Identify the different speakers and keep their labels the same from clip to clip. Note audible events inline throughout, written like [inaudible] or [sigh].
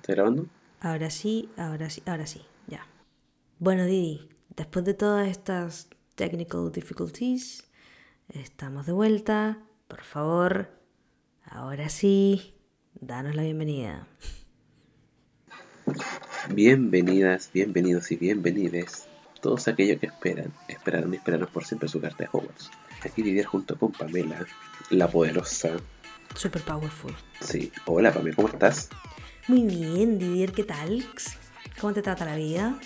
Speaker 1: ¿Estás grabando?
Speaker 2: Ahora sí, ahora sí, ahora sí, ya. Bueno, Didi, después de todas estas technical difficulties, estamos de vuelta. Por favor, ahora sí, danos la bienvenida.
Speaker 1: Bienvenidas, bienvenidos y bienvenides. Todos aquellos que esperan, esperaron y esperaron por siempre su carta de Hogwarts. Aquí Didier junto con Pamela, la poderosa.
Speaker 2: Super powerful.
Speaker 1: Sí, hola Pamela, ¿cómo estás?
Speaker 2: Muy bien, Didier, ¿qué tal? ¿Cómo te trata la vida?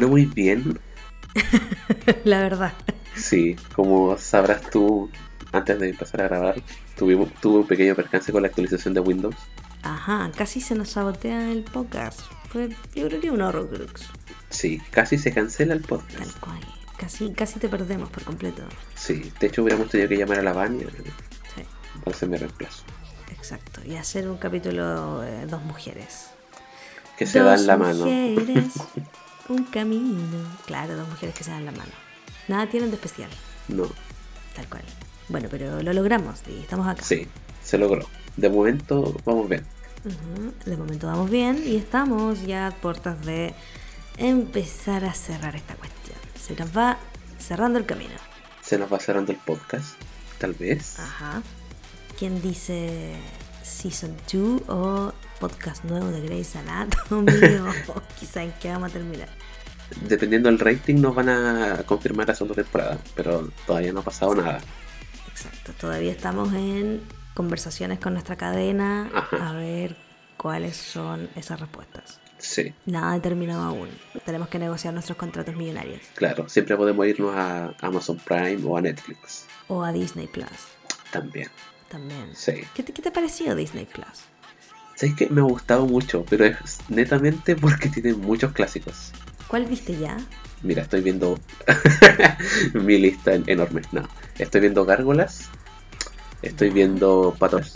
Speaker 1: No muy bien. [laughs]
Speaker 2: la verdad.
Speaker 1: Sí, como sabrás tú, antes de empezar a grabar, tuvimos, tuve un pequeño percance con la actualización de Windows.
Speaker 2: Ajá, casi se nos sabotea el podcast. Fue, yo creo que un horrocrux.
Speaker 1: Sí, casi se cancela el podcast.
Speaker 2: Tal cual. Casi, casi te perdemos por completo.
Speaker 1: Sí, de hecho hubiéramos tenido que llamar a la Vania
Speaker 2: Sí,
Speaker 1: para hacer mi reemplazo.
Speaker 2: Exacto. Y hacer un capítulo de dos mujeres.
Speaker 1: Que se
Speaker 2: dos
Speaker 1: dan la mano.
Speaker 2: mujeres, [laughs] un camino. Claro, dos mujeres que se dan la mano. Nada tienen de especial,
Speaker 1: No,
Speaker 2: tal cual. Bueno, pero lo logramos y estamos acá.
Speaker 1: sí, se logró. De momento vamos bien.
Speaker 2: De momento vamos bien y estamos ya a puertas de empezar a cerrar esta cuestión. Se nos va cerrando el camino.
Speaker 1: Se nos va cerrando el podcast, tal vez.
Speaker 2: Ajá. ¿Quién dice Season 2 o podcast nuevo de Grey's Anatomy? [laughs] o quizá en qué vamos a terminar.
Speaker 1: Dependiendo del rating nos van a confirmar la segunda temporada, pero todavía no ha pasado nada.
Speaker 2: Exacto. Todavía estamos en conversaciones con nuestra cadena
Speaker 1: Ajá.
Speaker 2: a ver cuáles son esas respuestas.
Speaker 1: Sí,
Speaker 2: Nada determinado aún. Tenemos que negociar nuestros contratos millonarios.
Speaker 1: claro, siempre podemos irnos a Amazon Prime o a Netflix.
Speaker 2: O a Disney Plus
Speaker 1: También,
Speaker 2: también.
Speaker 1: sí.
Speaker 2: ¿Qué te, qué te pareció Disney Plus?
Speaker 1: ¿Sabes que Me ha gustado mucho, pero es netamente porque [laughs] tiene muchos clásicos.
Speaker 2: ¿Cuál viste ya?
Speaker 1: Mira, estoy viendo [laughs] mi lista en- enorme. No, estoy viendo Gárgolas, estoy viendo Patos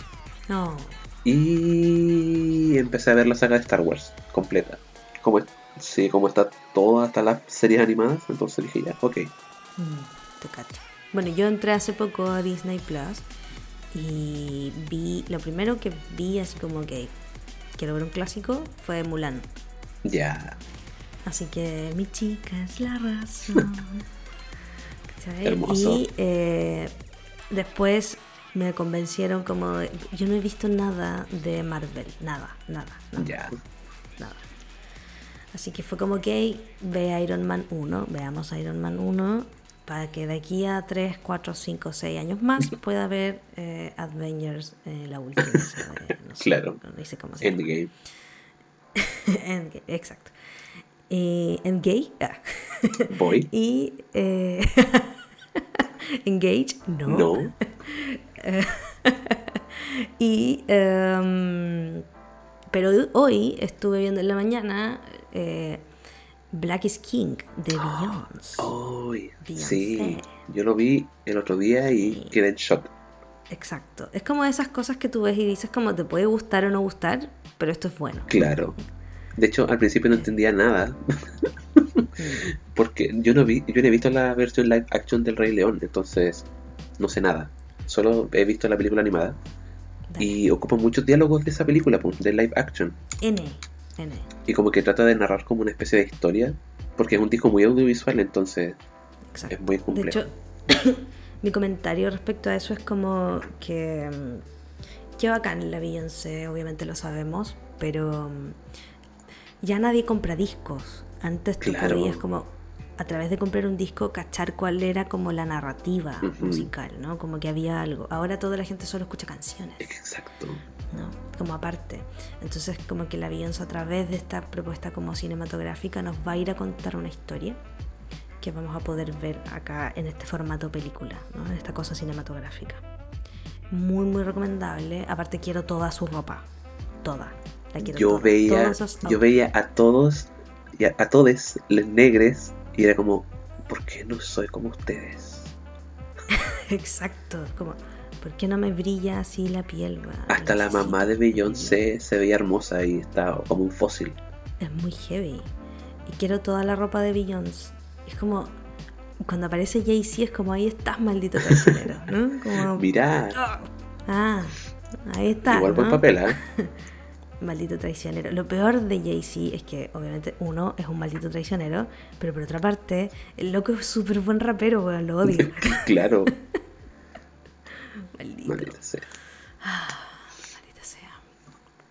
Speaker 2: No.
Speaker 1: y empecé a ver la saga de Star Wars completa. Como, sí, como está toda hasta las series animadas, entonces dije ya, ok.
Speaker 2: Mm, te cacho. Bueno, yo entré hace poco a Disney Plus y vi, lo primero que vi así como que quiero ver un clásico fue Mulan.
Speaker 1: Ya,
Speaker 2: Así que mi chica es la razón. [laughs] Y eh, después me convencieron como... Yo no he visto nada de Marvel, nada, nada, nada.
Speaker 1: ya.
Speaker 2: nada. Así que fue como que ve Iron Man 1, veamos Iron Man 1, para que de aquí a 3, 4, 5, 6 años más pueda ver eh, Avengers, eh, la última. esa de- no sé,
Speaker 1: Claro.
Speaker 2: no sé cómo se llama.
Speaker 1: Endgame. [laughs]
Speaker 2: Endgame, exacto. Eh, Endgame. ah.
Speaker 1: Voy. [laughs]
Speaker 2: y... eh, [laughs] Engage, no.
Speaker 1: No.
Speaker 2: Y. em, pero hoy estuve viendo en la mañana eh, Black is King de Beyoncé. Beyoncé.
Speaker 1: sí. Yo lo vi el otro día y
Speaker 2: Sí.
Speaker 1: quedé en shock.
Speaker 2: Exacto. Es como esas cosas que tú ves y dices como te puede gustar o no gustar, pero esto es bueno.
Speaker 1: Claro. De hecho, al principio no entendía nada. [laughs] Porque yo no vi, yo no he visto la versión live action del Rey León, entonces no sé nada. Solo he visto la película animada.
Speaker 2: Dale.
Speaker 1: Y ocupa muchos diálogos de esa película, pues, de live action.
Speaker 2: N. N.
Speaker 1: Y como que trata de narrar como una especie de historia. Porque es un disco muy audiovisual, entonces
Speaker 2: Exacto.
Speaker 1: es muy
Speaker 2: De
Speaker 1: complejo.
Speaker 2: hecho, [coughs] mi comentario respecto a eso es como que. mm, Qué bacán la Beyoncé, obviamente lo sabemos, pero mm, ya nadie compra discos. Antes tú
Speaker 1: Claro.
Speaker 2: podías como a través de comprar un disco cachar cuál era como la narrativa
Speaker 1: Ujú.
Speaker 2: musical, ¿no? Como que había algo. Ahora toda la gente solo escucha canciones,
Speaker 1: Exacto.
Speaker 2: ¿no? Como aparte. Entonces como que la Beyoncé a través de esta propuesta como cinematográfica nos va a ir a contar una historia que vamos a poder ver acá en este formato película, ¿no? en esta cosa cinematográfica. Muy, muy recomendable. Aparte quiero toda su ropa. Toda. La quiero
Speaker 1: Yo
Speaker 2: toda.
Speaker 1: veía, yo veía a todos, y a, a todos, les negres, y era como, ¿por qué no soy como ustedes? [laughs]
Speaker 2: Exacto. Como, ¿por qué no me brilla así la piel?
Speaker 1: Hasta la mamá de. Beyoncé se veía hermosa y está como un fósil.
Speaker 2: Es muy heavy. Y quiero toda la ropa de Beyoncé. Es como. Cuando aparece Jay-Z es como ahí estás, maldito traicionero. ¿no? Como, [laughs]
Speaker 1: Mirá,
Speaker 2: ah, ahí está.
Speaker 1: igual
Speaker 2: ¿no?
Speaker 1: papel, ¿ah? [laughs]
Speaker 2: maldito traicionero. Lo peor de Jay-Z es que, obviamente, uno es un maldito traicionero, pero por otra parte, el loco es súper buen rapero, weón, lo odio. [laughs]
Speaker 1: claro.
Speaker 2: Maldito.
Speaker 1: Maldita sea.
Speaker 2: Maldita sea.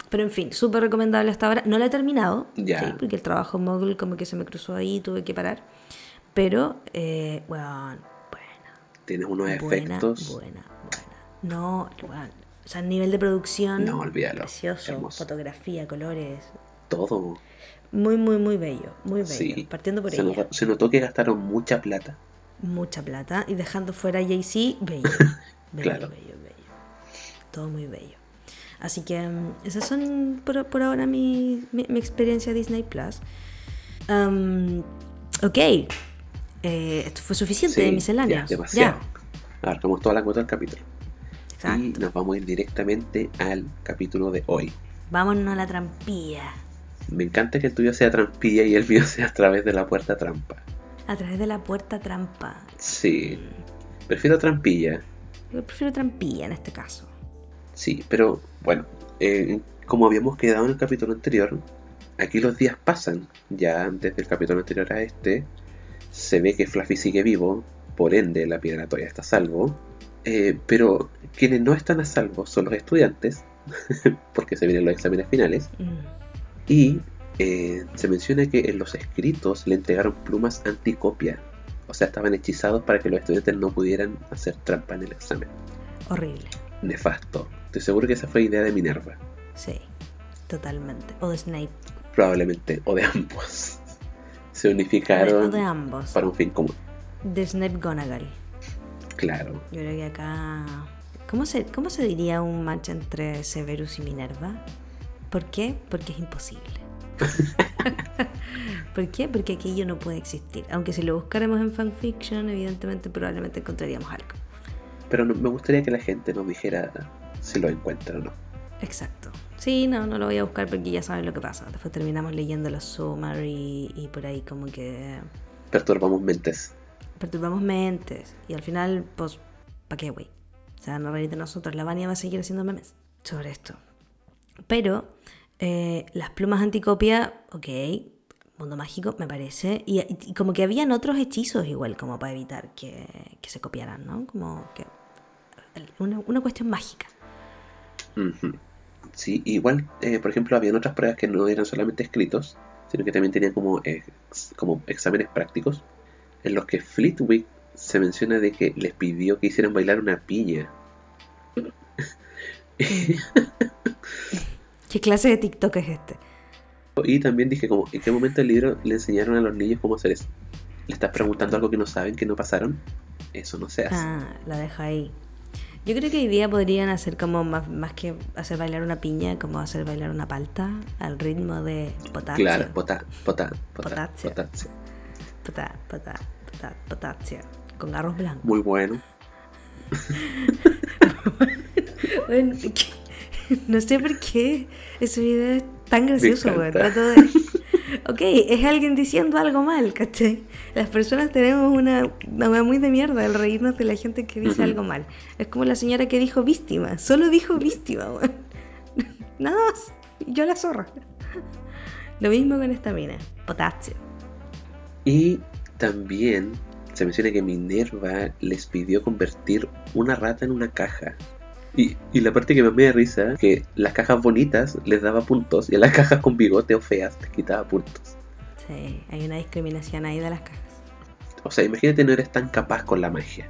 Speaker 2: Pero en fin, súper recomendable hasta ahora. No la he terminado,
Speaker 1: Ya.
Speaker 2: ¿sí? porque el trabajo mogul como que se me cruzó ahí y tuve que parar. Pero, eh, weón, buena.
Speaker 1: Tienes unos
Speaker 2: Buena,
Speaker 1: efectos.
Speaker 2: buena, buena. No, weón. O sea, nivel de producción.
Speaker 1: No, olvídalo.
Speaker 2: Precioso.
Speaker 1: Hermoso.
Speaker 2: Fotografía, colores.
Speaker 1: Todo.
Speaker 2: Muy, muy, muy bello. Muy bello.
Speaker 1: Sí.
Speaker 2: Partiendo por
Speaker 1: se,
Speaker 2: ella.
Speaker 1: notó, se notó que gastaron mucha plata.
Speaker 2: Mucha plata. Y dejando fuera a Jay-Z, bello. [laughs] Bello,
Speaker 1: Claro.
Speaker 2: bello, bello. Todo muy bello. Así que mm, esas son por, por ahora mi, mi, mi experiencia Disney Plus. Am, ok. Eh, esto fue suficiente de
Speaker 1: Sí,
Speaker 2: misceláneas.
Speaker 1: ya, demasiado. Abarcamos toda la cuota del capítulo.
Speaker 2: Exacto.
Speaker 1: Y nos vamos a ir directamente al capítulo de hoy.
Speaker 2: Vámonos a la trampilla.
Speaker 1: Me encanta que el tuyo sea trampilla y el mío sea a través de la puerta trampa.
Speaker 2: A través de la puerta trampa.
Speaker 1: Sí. Prefiero trampilla.
Speaker 2: Yo prefiero trampilla en este caso.
Speaker 1: Sí, pero bueno, eh, como habíamos quedado en el capítulo anterior, aquí los días pasan. Ya desde el capítulo anterior a este, se ve que Fluffy sigue vivo, por ende la piedra todavía está a salvo. Eh, pero quienes no están a salvo son los estudiantes, [laughs] porque se vienen los exámenes finales.
Speaker 2: Mm.
Speaker 1: Y eh, se menciona que en los escritos le entregaron plumas anticopia. O sea, estaban hechizados para que los estudiantes no pudieran hacer trampa en el examen.
Speaker 2: Horrible.
Speaker 1: Nefasto. Estoy seguro que esa fue idea de Minerva.
Speaker 2: Sí. Totalmente. O de Snape.
Speaker 1: Probablemente, o de ambos. [laughs] Se
Speaker 2: de,
Speaker 1: unificaron
Speaker 2: de ambos.
Speaker 1: para un fin común.
Speaker 2: De Snape Gonagal.
Speaker 1: Claro.
Speaker 2: Yo creo que acá. ¿Cómo se, ¿Cómo se diría un match entre Severus y Minerva? ¿Por qué? Porque es imposible. [laughs] ¿Por qué? Porque aquello no puede existir. Aunque si lo buscáramos en fanfiction, evidentemente probablemente encontraríamos algo.
Speaker 1: Pero no- me gustaría que la gente nos dijera si lo encuentra o no.
Speaker 2: Exacto. Sí, no, no lo voy a buscar porque ya saben lo que pasa. Después terminamos leyendo los summary y por ahí como que
Speaker 1: Perturbamos mentes.
Speaker 2: Perturbamos mentes. Y al final, pues, ¿para qué, güey? Se van a reír de nosotros. La Vania va a seguir haciendo memes sobre esto. Pero eh, las plumas anticopia, ok, mundo mágico, me parece. Y, y como que habían otros hechizos igual, como para evitar que, que se copiaran, ¿no? Como que... Una, una cuestión mágica.
Speaker 1: Sí, igual, eh, por ejemplo, habían otras pruebas que no eran solamente escritos, sino que también tenían como, ex- como exámenes prácticos, en los que Fleetwick se menciona de que les pidió que hicieran bailar una piña. [laughs]
Speaker 2: ¿Qué clase de TikTok es este?
Speaker 1: Y también dije como, ¿en qué momento del libro le enseñaron a los niños cómo hacer eso? ¿Le estás preguntando algo que no saben, que no pasaron? Eso no se hace.
Speaker 2: Ah, la deja ahí. Yo creo que hoy día podrían hacer como más, más que hacer bailar una piña, como hacer bailar una palta al ritmo de potasio.
Speaker 1: claro, pota, pota, pota,
Speaker 2: Potasio.
Speaker 1: potasio.
Speaker 2: Potá, potá, potá, potasio. Con garros blancos.
Speaker 1: Muy bueno. [laughs]
Speaker 2: Bueno, no sé por qué ese video es tan gracioso, güey. Trato de. [laughs] Ok, es alguien diciendo algo mal, ¿cachai? Las personas tenemos una, una muy de mierda al reírnos de la gente que dice
Speaker 1: Ujú.
Speaker 2: algo mal. Es como la señora que dijo víctima. Solo dijo víctima, güey. [laughs] Nada más. Yo la zorra. Lo mismo con esta mina. Potasio.
Speaker 1: Y también se menciona que Minerva les pidió convertir una rata en una caja. Y, y la parte que más me da risa, que las cajas bonitas les daba puntos y a las cajas con bigote o feas les quitaba puntos.
Speaker 2: Sí, hay una discriminación ahí de las cajas.
Speaker 1: O sea, imagínate no eres tan capaz con la magia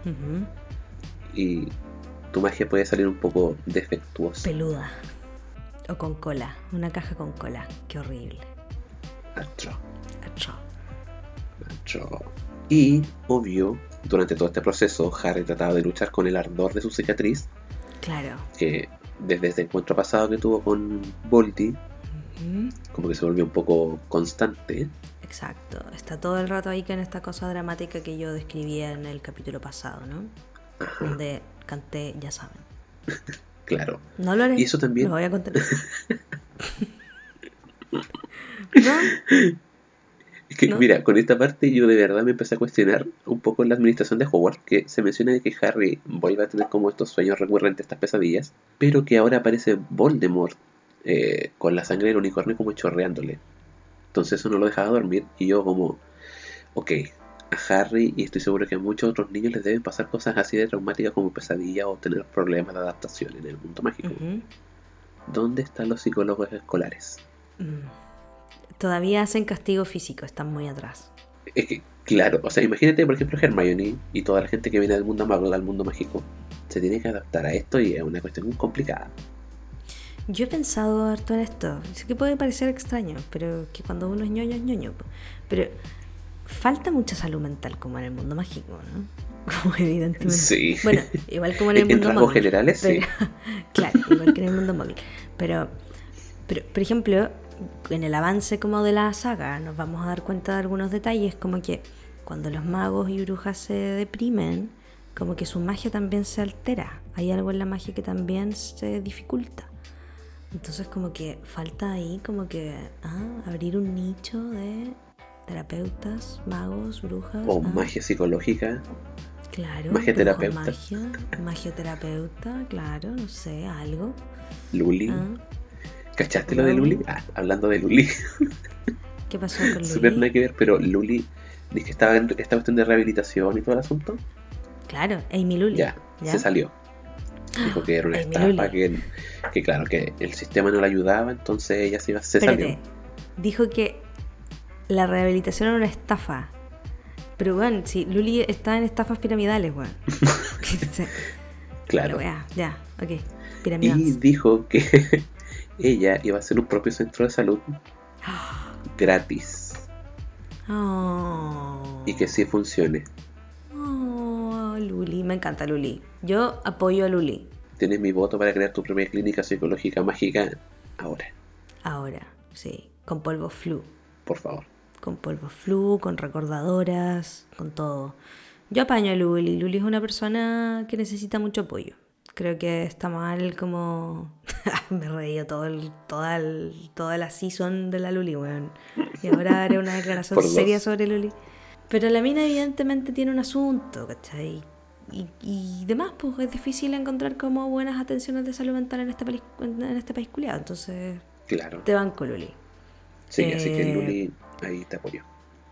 Speaker 1: y tu magia puede salir un poco defectuosa.
Speaker 2: Peluda. O con cola. Una caja con cola. Qué horrible.
Speaker 1: Atroz,
Speaker 2: Atroz.
Speaker 1: Y, obvio, durante todo este proceso, Harry trataba de luchar con el ardor de su cicatriz,
Speaker 2: Claro.
Speaker 1: que desde este encuentro pasado que tuvo con
Speaker 2: Ujú.
Speaker 1: como que se volvió un poco constante.
Speaker 2: Exacto. Está todo el rato ahí con esta cosa dramática que yo describía en el capítulo pasado, ¿no?
Speaker 1: Ajá,
Speaker 2: Donde canté, ya saben. [laughs]
Speaker 1: claro.
Speaker 2: No lo haré.
Speaker 1: Y eso también-
Speaker 2: Me voy a contar. [laughs] [laughs] no,
Speaker 1: Es que,
Speaker 2: ¿No?
Speaker 1: mira, con esta parte yo de verdad me empecé a cuestionar un poco la administración de Hogwarts, que se menciona de que Harry vuelve a tener como estos sueños recurrentes, estas pesadillas, pero que ahora aparece Voldemort eh, con la sangre del unicornio como chorreándole. Entonces eso no lo dejaba dormir y yo como, ok, a Harry y estoy seguro que a muchos otros niños les deben pasar cosas así de traumáticas como pesadillas o tener problemas de adaptación en el mundo mágico. ¿Dónde están los psicólogos escolares? Mm.
Speaker 2: Todavía hacen castigo físico, están muy atrás.
Speaker 1: Es que, claro, o sea, imagínate, por ejemplo, Hermione y toda la gente que viene del mundo mago, del mundo mágico, se tiene que adaptar a esto y es una cuestión muy complicada.
Speaker 2: Yo he pensado harto en esto. Sé que puede parecer extraño, pero que cuando uno es ñoño es ñoño. Pero falta mucha salud mental como en el mundo mágico, ¿no? [laughs] Como evidentemente.
Speaker 1: Sí.
Speaker 2: Bueno, igual como en el [laughs] mundo móvil.
Speaker 1: generales, sí. [laughs]
Speaker 2: claro, igual que en el mundo móvil. Pero, pero, por ejemplo, en el avance como de la saga nos vamos a dar cuenta de algunos detalles, como que cuando los magos y brujas se deprimen, como que su magia también se altera. Hay algo en la magia que también se dificulta. Entonces como que falta ahí como que ah, abrir un nicho de terapeutas, magos, brujas.
Speaker 1: O ah. magia psicológica.
Speaker 2: Claro.
Speaker 1: Magia terapeuta.
Speaker 2: Magia, terapeuta, claro, no sé, algo.
Speaker 1: Luli. Ah. ¿Cachaste lo de Luli? Ah, hablando de Luli. [laughs]
Speaker 2: ¿Qué pasó con Luli?
Speaker 1: Súper nada que ver, pero Luli dice que estaba en esta cuestión de rehabilitación y todo el asunto.
Speaker 2: Claro, Amy Luli.
Speaker 1: Ya, se salió. Dijo que era una [gasps] estafa, que, que, claro, que el sistema no la ayudaba, entonces ella se, iba, se salió.
Speaker 2: Dijo que la rehabilitación era una estafa. Pero bueno, si Luli está en estafas piramidales, weón. [laughs] [laughs]
Speaker 1: claro.
Speaker 2: ya, ok.
Speaker 1: Y dijo que ella iba a hacer un propio centro de salud gratis.
Speaker 2: Oh.
Speaker 1: Y que sí funcione.
Speaker 2: Oh, Luli, me encanta Luli. Yo apoyo a Luli.
Speaker 1: Tienes mi voto para crear tu propia clínica psicológica mágica ahora.
Speaker 2: Ahora, sí, con polvo flu.
Speaker 1: Por favor
Speaker 2: con polvo flu, con recordadoras, con todo. Yo apaño a Luli. Luli es una persona que necesita mucho apoyo. Creo que está mal como... [laughs] Me reí todo el, toda, toda la season de la Luli, weón. Y ahora haré una declaración [laughs] seria sobre Luli. Pero la mina evidentemente tiene un asunto, ¿cachai? Y, y demás, pues es difícil encontrar como buenas atenciones de salud mental en este país, en este país culiado. Entonces,
Speaker 1: claro.
Speaker 2: te van con Luli.
Speaker 1: Sí, así que eh, Luli ahí te apoyo.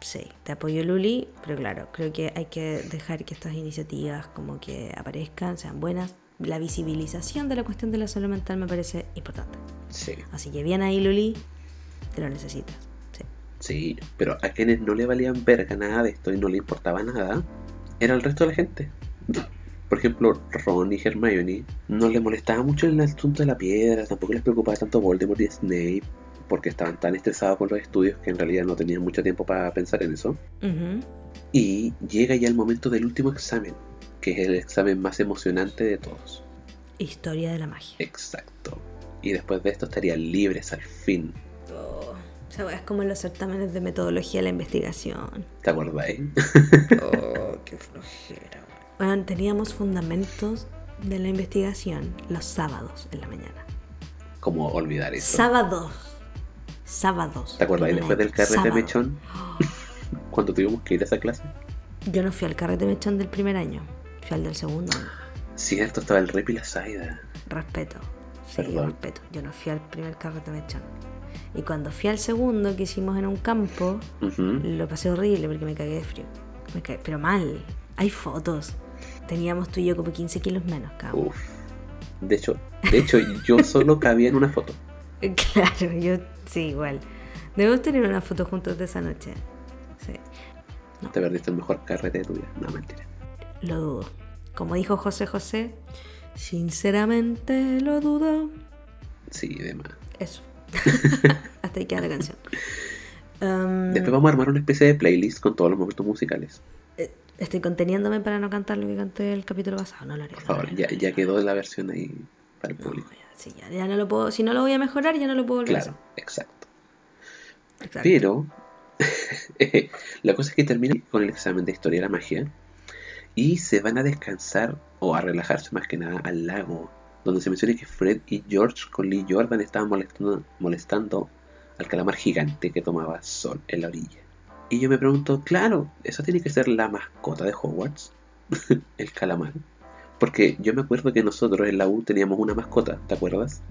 Speaker 2: Sí, te apoyo Luli, pero claro, creo que hay que dejar que estas iniciativas como que aparezcan, sean buenas. La visibilización de la cuestión de la salud mental me parece importante.
Speaker 1: Sí.
Speaker 2: Así que bien ahí Luli, te lo necesitas. Sí.
Speaker 1: Sí, pero a quienes no le valían verga nada de esto y no le importaba nada, era el resto de la gente. Por ejemplo, Ron y Hermione no le molestaba mucho el asunto de la piedra, tampoco les preocupaba tanto Voldemort y Snape porque estaban tan estresados con los estudios que en realidad no tenían mucho tiempo para pensar en eso. Y llega ya el momento del último examen, que es el examen más emocionante de todos.
Speaker 2: Historia de la magia.
Speaker 1: Exacto. Y después de esto estarían libres al fin.
Speaker 2: Oh, o sea, es como los certámenes de metodología de la investigación.
Speaker 1: ¿Te acordáis?
Speaker 2: oh, qué flojera. Bueno, teníamos fundamentos de la investigación los sábados en la mañana.
Speaker 1: ¿Cómo olvidar eso?
Speaker 2: Sábados sábados.
Speaker 1: ¿Te acuerdas? Y después del carrete mechón, [gasps] cuando tuvimos que ir a esa clase.
Speaker 2: Yo no fui al carrete mechón del primer año, fui al del segundo
Speaker 1: Cierto, estaba el rep y la saida.
Speaker 2: Respeto. Sí, respeto. Yo no fui al primer carrete mechón. Y cuando fui al segundo que hicimos en un campo, lo pasé horrible porque me cagué de frío. Pero mal. Hay fotos. Teníamos tú y yo como 15 kilos menos cada
Speaker 1: uno. De hecho, de hecho yo [laughs] solo cabía en una foto.
Speaker 2: Claro, yo sí, igual. Debemos tener una foto juntos de esa noche. Sí.
Speaker 1: Te perdiste el mejor carrete de tu vida. No, mentira.
Speaker 2: Lo dudo. Como dijo José José, sinceramente lo dudo.
Speaker 1: Sí, demás.
Speaker 2: Eso. [laughs] [laughs] Hasta ahí queda la canción.
Speaker 1: Um, Después vamos a armar una especie de playlist con todos los momentos musicales.
Speaker 2: Eh, estoy conteniéndome para no cantar lo que canté el capítulo pasado. No lo haré.
Speaker 1: Por favor, ya, ya quedó la versión ahí para el público
Speaker 2: ya, no lo puedo, si no lo voy a mejorar, ya no lo puedo volver
Speaker 1: claro, Exacto. Pero [laughs] la cosa es que termina con el examen de historia de la magia y se van a descansar o a relajarse más que nada al lago, donde se menciona que Fred y George con Lee Jordan estaban molestando, molestando al calamar gigante que tomaba sol en la orilla. Y yo me pregunto, claro, eso tiene que ser la mascota de Hogwarts, [laughs] el calamar. Porque yo me acuerdo que nosotros en la U teníamos una mascota, ¿te acuerdas?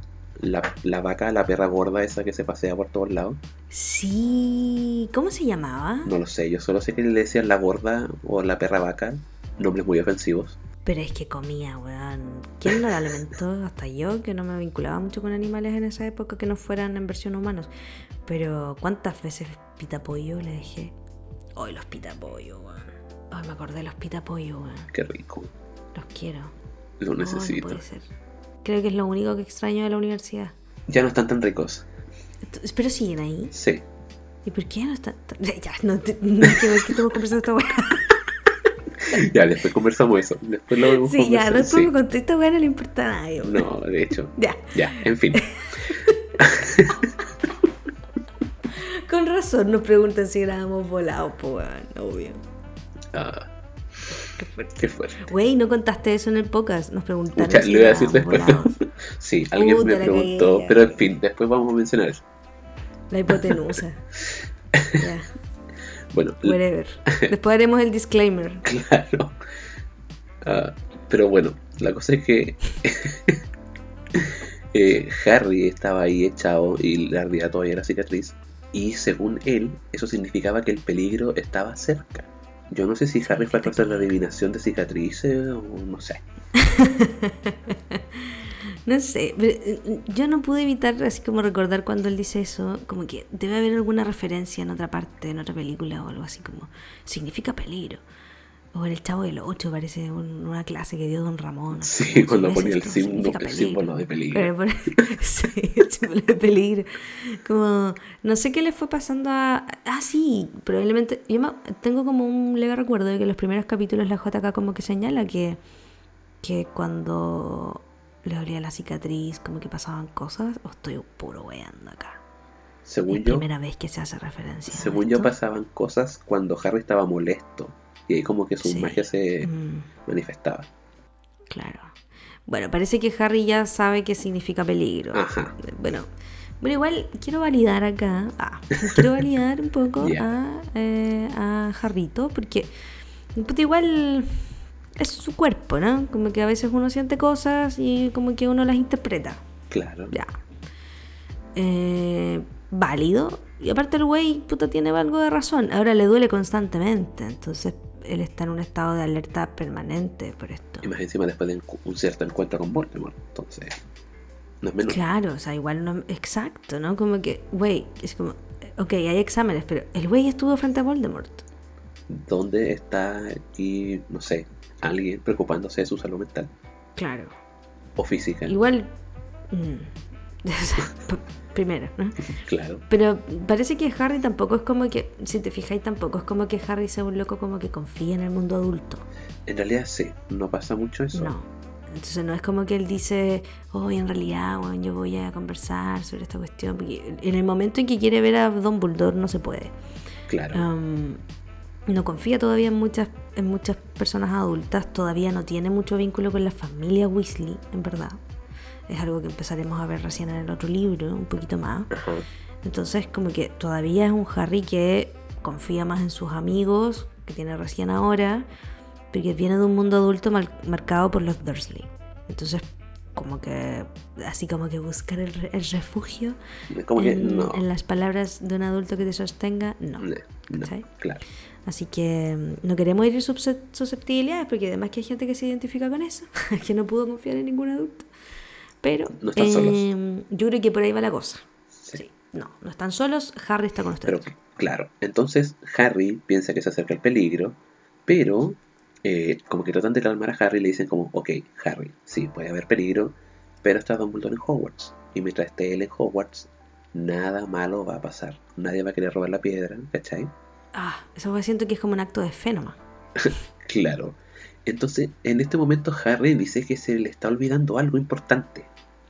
Speaker 1: la, la vaca, la perra gorda esa que se pasea por todos lados.
Speaker 2: Sí. ¿Cómo se llamaba?
Speaker 1: No lo sé, yo solo sé que le decían la gorda o la perra vaca, nombres muy ofensivos.
Speaker 2: Pero es que comía, weón. ¿Quién lo alimentó? Hasta yo, que no me vinculaba mucho con animales en esa época que no fueran en versión humanos. Pero ¿cuántas veces pitapollo le dejé? Ay, los pitapollo, weón. Ay, me acordé de los pitapollo, weón.
Speaker 1: Qué rico,
Speaker 2: Los quiero.
Speaker 1: lo
Speaker 2: Ay, no
Speaker 1: necesito.
Speaker 2: puede ser. Creo que es lo único que extraño de la universidad.
Speaker 1: ya no están tan ricos.
Speaker 2: Pero siguen ahí.
Speaker 1: Sí.
Speaker 2: ¿Y por qué ya no están? tan- [laughs] Ya, no, te- no hay que ver que estamos conversando esta weá. [laughs]
Speaker 1: Ya, después conversamos eso. Después lo vemos
Speaker 2: Sí, ya, no
Speaker 1: conversar,
Speaker 2: estuvo con esta weá, no le importa a nadie.
Speaker 1: No, de hecho. [laughs]
Speaker 2: Ya,
Speaker 1: Ya, en fin. [laughs]
Speaker 2: con razón nos preguntan si grabamos volados, pues weón, obvio.
Speaker 1: Ah,
Speaker 2: Qué fuerte.
Speaker 1: qué fuerte.
Speaker 2: Güey, no contaste eso en el podcast. Nos preguntaron
Speaker 1: Pucha,
Speaker 2: si
Speaker 1: lo iba a decir después. Sí, alguien
Speaker 2: Puta,
Speaker 1: me preguntó, pero en fin, después vamos a mencionar eso.
Speaker 2: La hipotenusa. Ya,
Speaker 1: Bueno,
Speaker 2: whatever. [laughs] Después haremos el disclaimer.
Speaker 1: claro. Ah, pero bueno, la cosa es que [laughs] eh, Harry estaba ahí echado y le ardía todavía la cicatriz. Y según él, eso significaba que el peligro estaba cerca. Yo no sé si Harry fue a de adivinación de cicatrices o no sé. [laughs]
Speaker 2: No sé, eh, yo no pude evitar así como recordar cuando él dice eso, como que debe haber alguna referencia en otra parte, en otra película o algo así como, significa peligro. O en el Chavo del Ocho parece un- una clase que dio Don Ramón.
Speaker 1: Sí, cuando ponía el símbolo- el símbolo de peligro. [laughs]
Speaker 2: Sí, el símbolo de peligro. Como, no sé qué le fue pasando a... Ah, sí, probablemente... Yo me- tengo como un leve recuerdo de que en los primeros capítulos la JK como que señala que, que cuando le dolía la cicatriz, como que pasaban cosas, o estoy puro weando acá.
Speaker 1: Según
Speaker 2: Es
Speaker 1: yo,
Speaker 2: primera vez que se hace referencia.
Speaker 1: según yo pasaban cosas cuando Harry estaba molesto. Y ahí como que su
Speaker 2: Sí.
Speaker 1: magia se
Speaker 2: Mm,
Speaker 1: manifestaba.
Speaker 2: claro. Bueno, parece que Harry ya sabe qué significa peligro.
Speaker 1: Ajá.
Speaker 2: Bueno, bueno, igual quiero validar acá, ah, quiero validar un poco [laughs] a, eh, a Jarrito, porque igual es su cuerpo, ¿no? Como que a veces uno siente cosas y como que uno las interpreta.
Speaker 1: Claro.
Speaker 2: Ya. Eh, válido. Y aparte el güey, puta, tiene algo de razón. Ahora le duele constantemente, entonces él está en un estado de alerta permanente por esto.
Speaker 1: Y más encima después de un cierto encuentro con Voldemort. Entonces, no es menos.
Speaker 2: Claro, o sea, igual no. Exacto, ¿no? Como que, güey, es como. Ok, hay exámenes, pero el güey estuvo frente a Voldemort.
Speaker 1: ¿Dónde está aquí, no sé, alguien preocupándose de su salud mental
Speaker 2: Claro.
Speaker 1: o física?
Speaker 2: Igual. mm, [laughs] primero, ¿no? [laughs]
Speaker 1: Claro.
Speaker 2: Pero parece que Harry tampoco es como que. Si te fijáis, tampoco es como que Harry sea un loco como que confía en el mundo adulto.
Speaker 1: En realidad sí, no pasa mucho eso.
Speaker 2: No. Entonces no es como que él dice, oh, en realidad, bueno, yo voy a conversar sobre esta cuestión. Porque en el momento en que quiere ver a Don Bulldor no se puede.
Speaker 1: Claro.
Speaker 2: Am, no confía todavía en muchas, en muchas personas adultas, todavía no tiene mucho vínculo con la familia Weasley, en verdad. Es algo que empezaremos a ver recién en el otro libro, un poquito más. Entonces, como que todavía es un Harry que confía más en sus amigos, que tiene recién ahora, porque viene de un mundo adulto marcado por los Dursley. Entonces, como que, así como que buscar el, re- el refugio
Speaker 1: Como que
Speaker 2: en,
Speaker 1: no.
Speaker 2: en las palabras de un adulto que te sostenga, no.
Speaker 1: No, claro.
Speaker 2: Así que mm, no queremos ir susceptibilidades, porque además que hay gente que se identifica con eso, [laughs] que no pudo confiar en ningún adulto. Pero
Speaker 1: No están solos.
Speaker 2: eh, yo creo que por ahí va la cosa.
Speaker 1: Sí.
Speaker 2: Sí. No, no están solos, Harry está con ustedes.
Speaker 1: Pero claro, entonces Harry piensa que se acerca el peligro, pero eh, como que tratan de calmar a Harry y le dicen como, ok, Harry, sí, puede haber peligro, pero está Dumbledore en Hogwarts. Y mientras esté él en Hogwarts, nada malo va a pasar. Nadie va a querer robar la piedra, ¿cachai?
Speaker 2: Ah, eso me siento que es como un acto de fe nomás. [laughs]
Speaker 1: Claro. Entonces, en este momento Harry dice que se le está olvidando algo importante.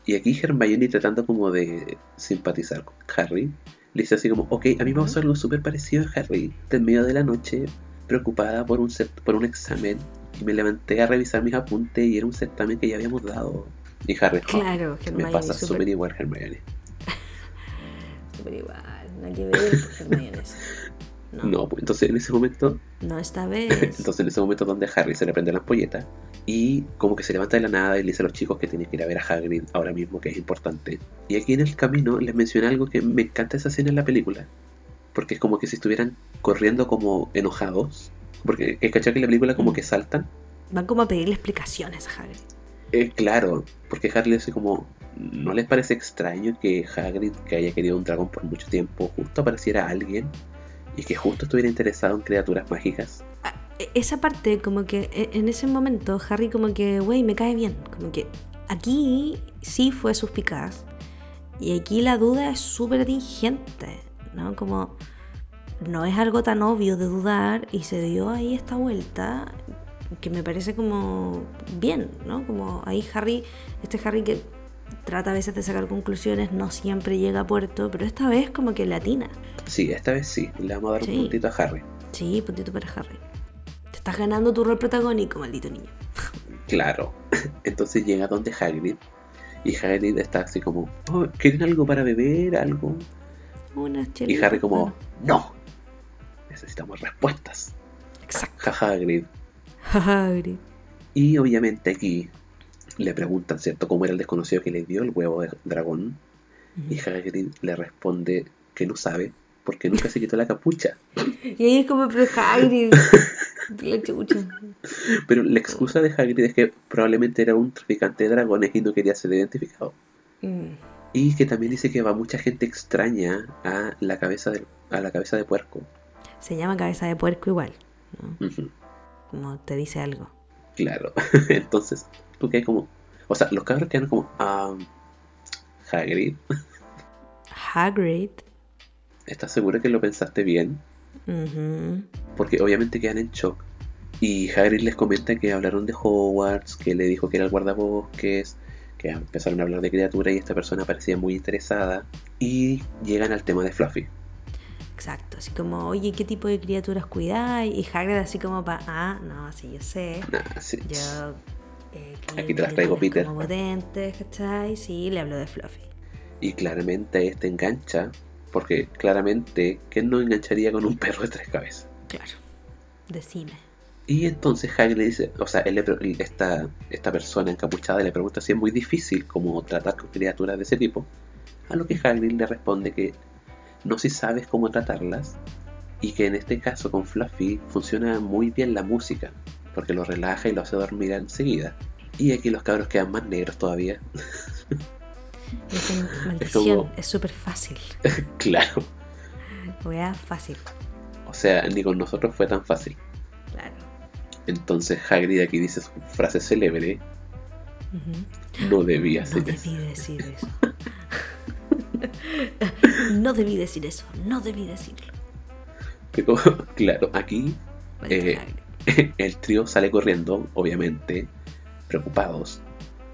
Speaker 1: Y aquí Hermione tratando como de simpatizar con Harry, le dice así como, ok, a mí me pasó algo súper parecido a Harry. En medio de la noche, preocupada por un, por un examen, y me levanté a revisar mis apuntes y era un certamen que ya habíamos dado. Y Harry, "Oh,
Speaker 2: Claro,
Speaker 1: me
Speaker 2: Hermione
Speaker 1: pasa
Speaker 2: súper-
Speaker 1: igual Hermione. [laughs]
Speaker 2: Súper igual, nada que ver, pues, Hermione [laughs] No,
Speaker 1: No, pues entonces en ese momento
Speaker 2: no esta [laughs] vez.
Speaker 1: Entonces en ese momento donde Harry se le prende la ampolleta Y como que se levanta de la nada y le dice a los chicos que tienen que ir a ver a Hagrid ahora mismo, que es importante. Y aquí en el camino les mencioné algo que me encanta esa escena en la película. Porque es como que si estuvieran corriendo como enojados. Porque es cachar que en la película como
Speaker 2: Mm.
Speaker 1: que saltan.
Speaker 2: Van como a pedirle explicaciones a Hagrid.
Speaker 1: Eh, claro, porque Harry dice como, ¿no les parece extraño que Hagrid, que haya querido un dragón por mucho tiempo, justo apareciera alguien y que justo estuviera interesado en criaturas mágicas?
Speaker 2: Ah, e- Esa parte, como que e- en ese momento, Harry como que, güey, me cae bien. Como que aquí sí fue suspicaz. Y aquí la duda es súper tingente, ¿no? Como no es algo tan obvio de dudar y se dio ahí esta vuelta que me parece como bien, ¿no? Como ahí Harry, este Harry que trata a veces de sacar conclusiones, no siempre llega a puerto, pero esta vez como que latina.
Speaker 1: Sí, esta vez sí, le vamos a dar
Speaker 2: Sí.
Speaker 1: un puntito a Harry.
Speaker 2: Sí, puntito para Harry. Te estás ganando tu rol protagónico, maldito niño.
Speaker 1: Claro. [laughs] Entonces llega donde Hagrid y Hagrid está así como, "Oh, ¿quieren algo para beber? ¿Algo?
Speaker 2: Unas
Speaker 1: Y
Speaker 2: chelitas,
Speaker 1: Harry como, no, necesitamos respuestas.
Speaker 2: Exacto.
Speaker 1: Ja, Hagrid.
Speaker 2: Hagrid.
Speaker 1: Y obviamente aquí le preguntan, ¿cierto?, cómo era el desconocido que le dio el huevo de dragón. Y Hagrid le responde que no sabe porque nunca se quitó la capucha.
Speaker 2: Y ahí es como, pero Hagrid. [laughs]
Speaker 1: Pero la excusa de Hagrid es que probablemente era un traficante de dragones y no quería ser identificado.
Speaker 2: Mm.
Speaker 1: Y que también dice que va mucha gente extraña a la cabeza de, a la cabeza de puerco.
Speaker 2: Se llama cabeza de puerco igual, Como te dice algo.
Speaker 1: Claro. [laughs] Entonces, tú que como... O sea, los cabros quedan como... ah, Hagrid,
Speaker 2: Hagrid.
Speaker 1: ¿estás seguro que lo pensaste bien? Porque obviamente quedan en shock. Y Hagrid les comenta que hablaron de Hogwarts, que le dijo que era el guardabosques, que empezaron a hablar de criaturas y esta persona parecía muy interesada. Y llegan al tema de Fluffy.
Speaker 2: Exacto. Así como, oye, ¿qué tipo de criaturas cuidáis? Y Hagrid así como para, ah, no, sí, yo sé.
Speaker 1: Nah, sí.
Speaker 2: Yo... eh,
Speaker 1: Aquí te las traigo, Peter.
Speaker 2: Como potentes, ¿cachai? Sí, le hablo de Fluffy.
Speaker 1: Y claramente este engancha, porque claramente, ¿quién no engancharía con un perro de tres cabezas?
Speaker 2: Claro. Decime.
Speaker 1: Y entonces Hagrid le dice, o sea, él le esta persona encapuchada le pregunta si es muy difícil como tratar con criaturas de ese tipo. A lo que Hagrid le responde que no si sabes cómo tratarlas y que en este caso con Fluffy funciona muy bien la música, porque lo relaja y lo hace dormir enseguida. Y aquí los cabros quedan más negros todavía. [laughs]
Speaker 2: Dicen, maldición, es súper fácil. [laughs]
Speaker 1: claro.
Speaker 2: Wea fácil.
Speaker 1: O sea, ni con nosotros fue tan fácil.
Speaker 2: Claro.
Speaker 1: Entonces Hagrid aquí dice su frase célebre, no debía
Speaker 2: No
Speaker 1: hacer eso.
Speaker 2: debí decir eso. [laughs] no debí decir eso. No debí decirlo.
Speaker 1: Pero claro, aquí Eh. [laughs] el trío sale corriendo, obviamente, preocupados,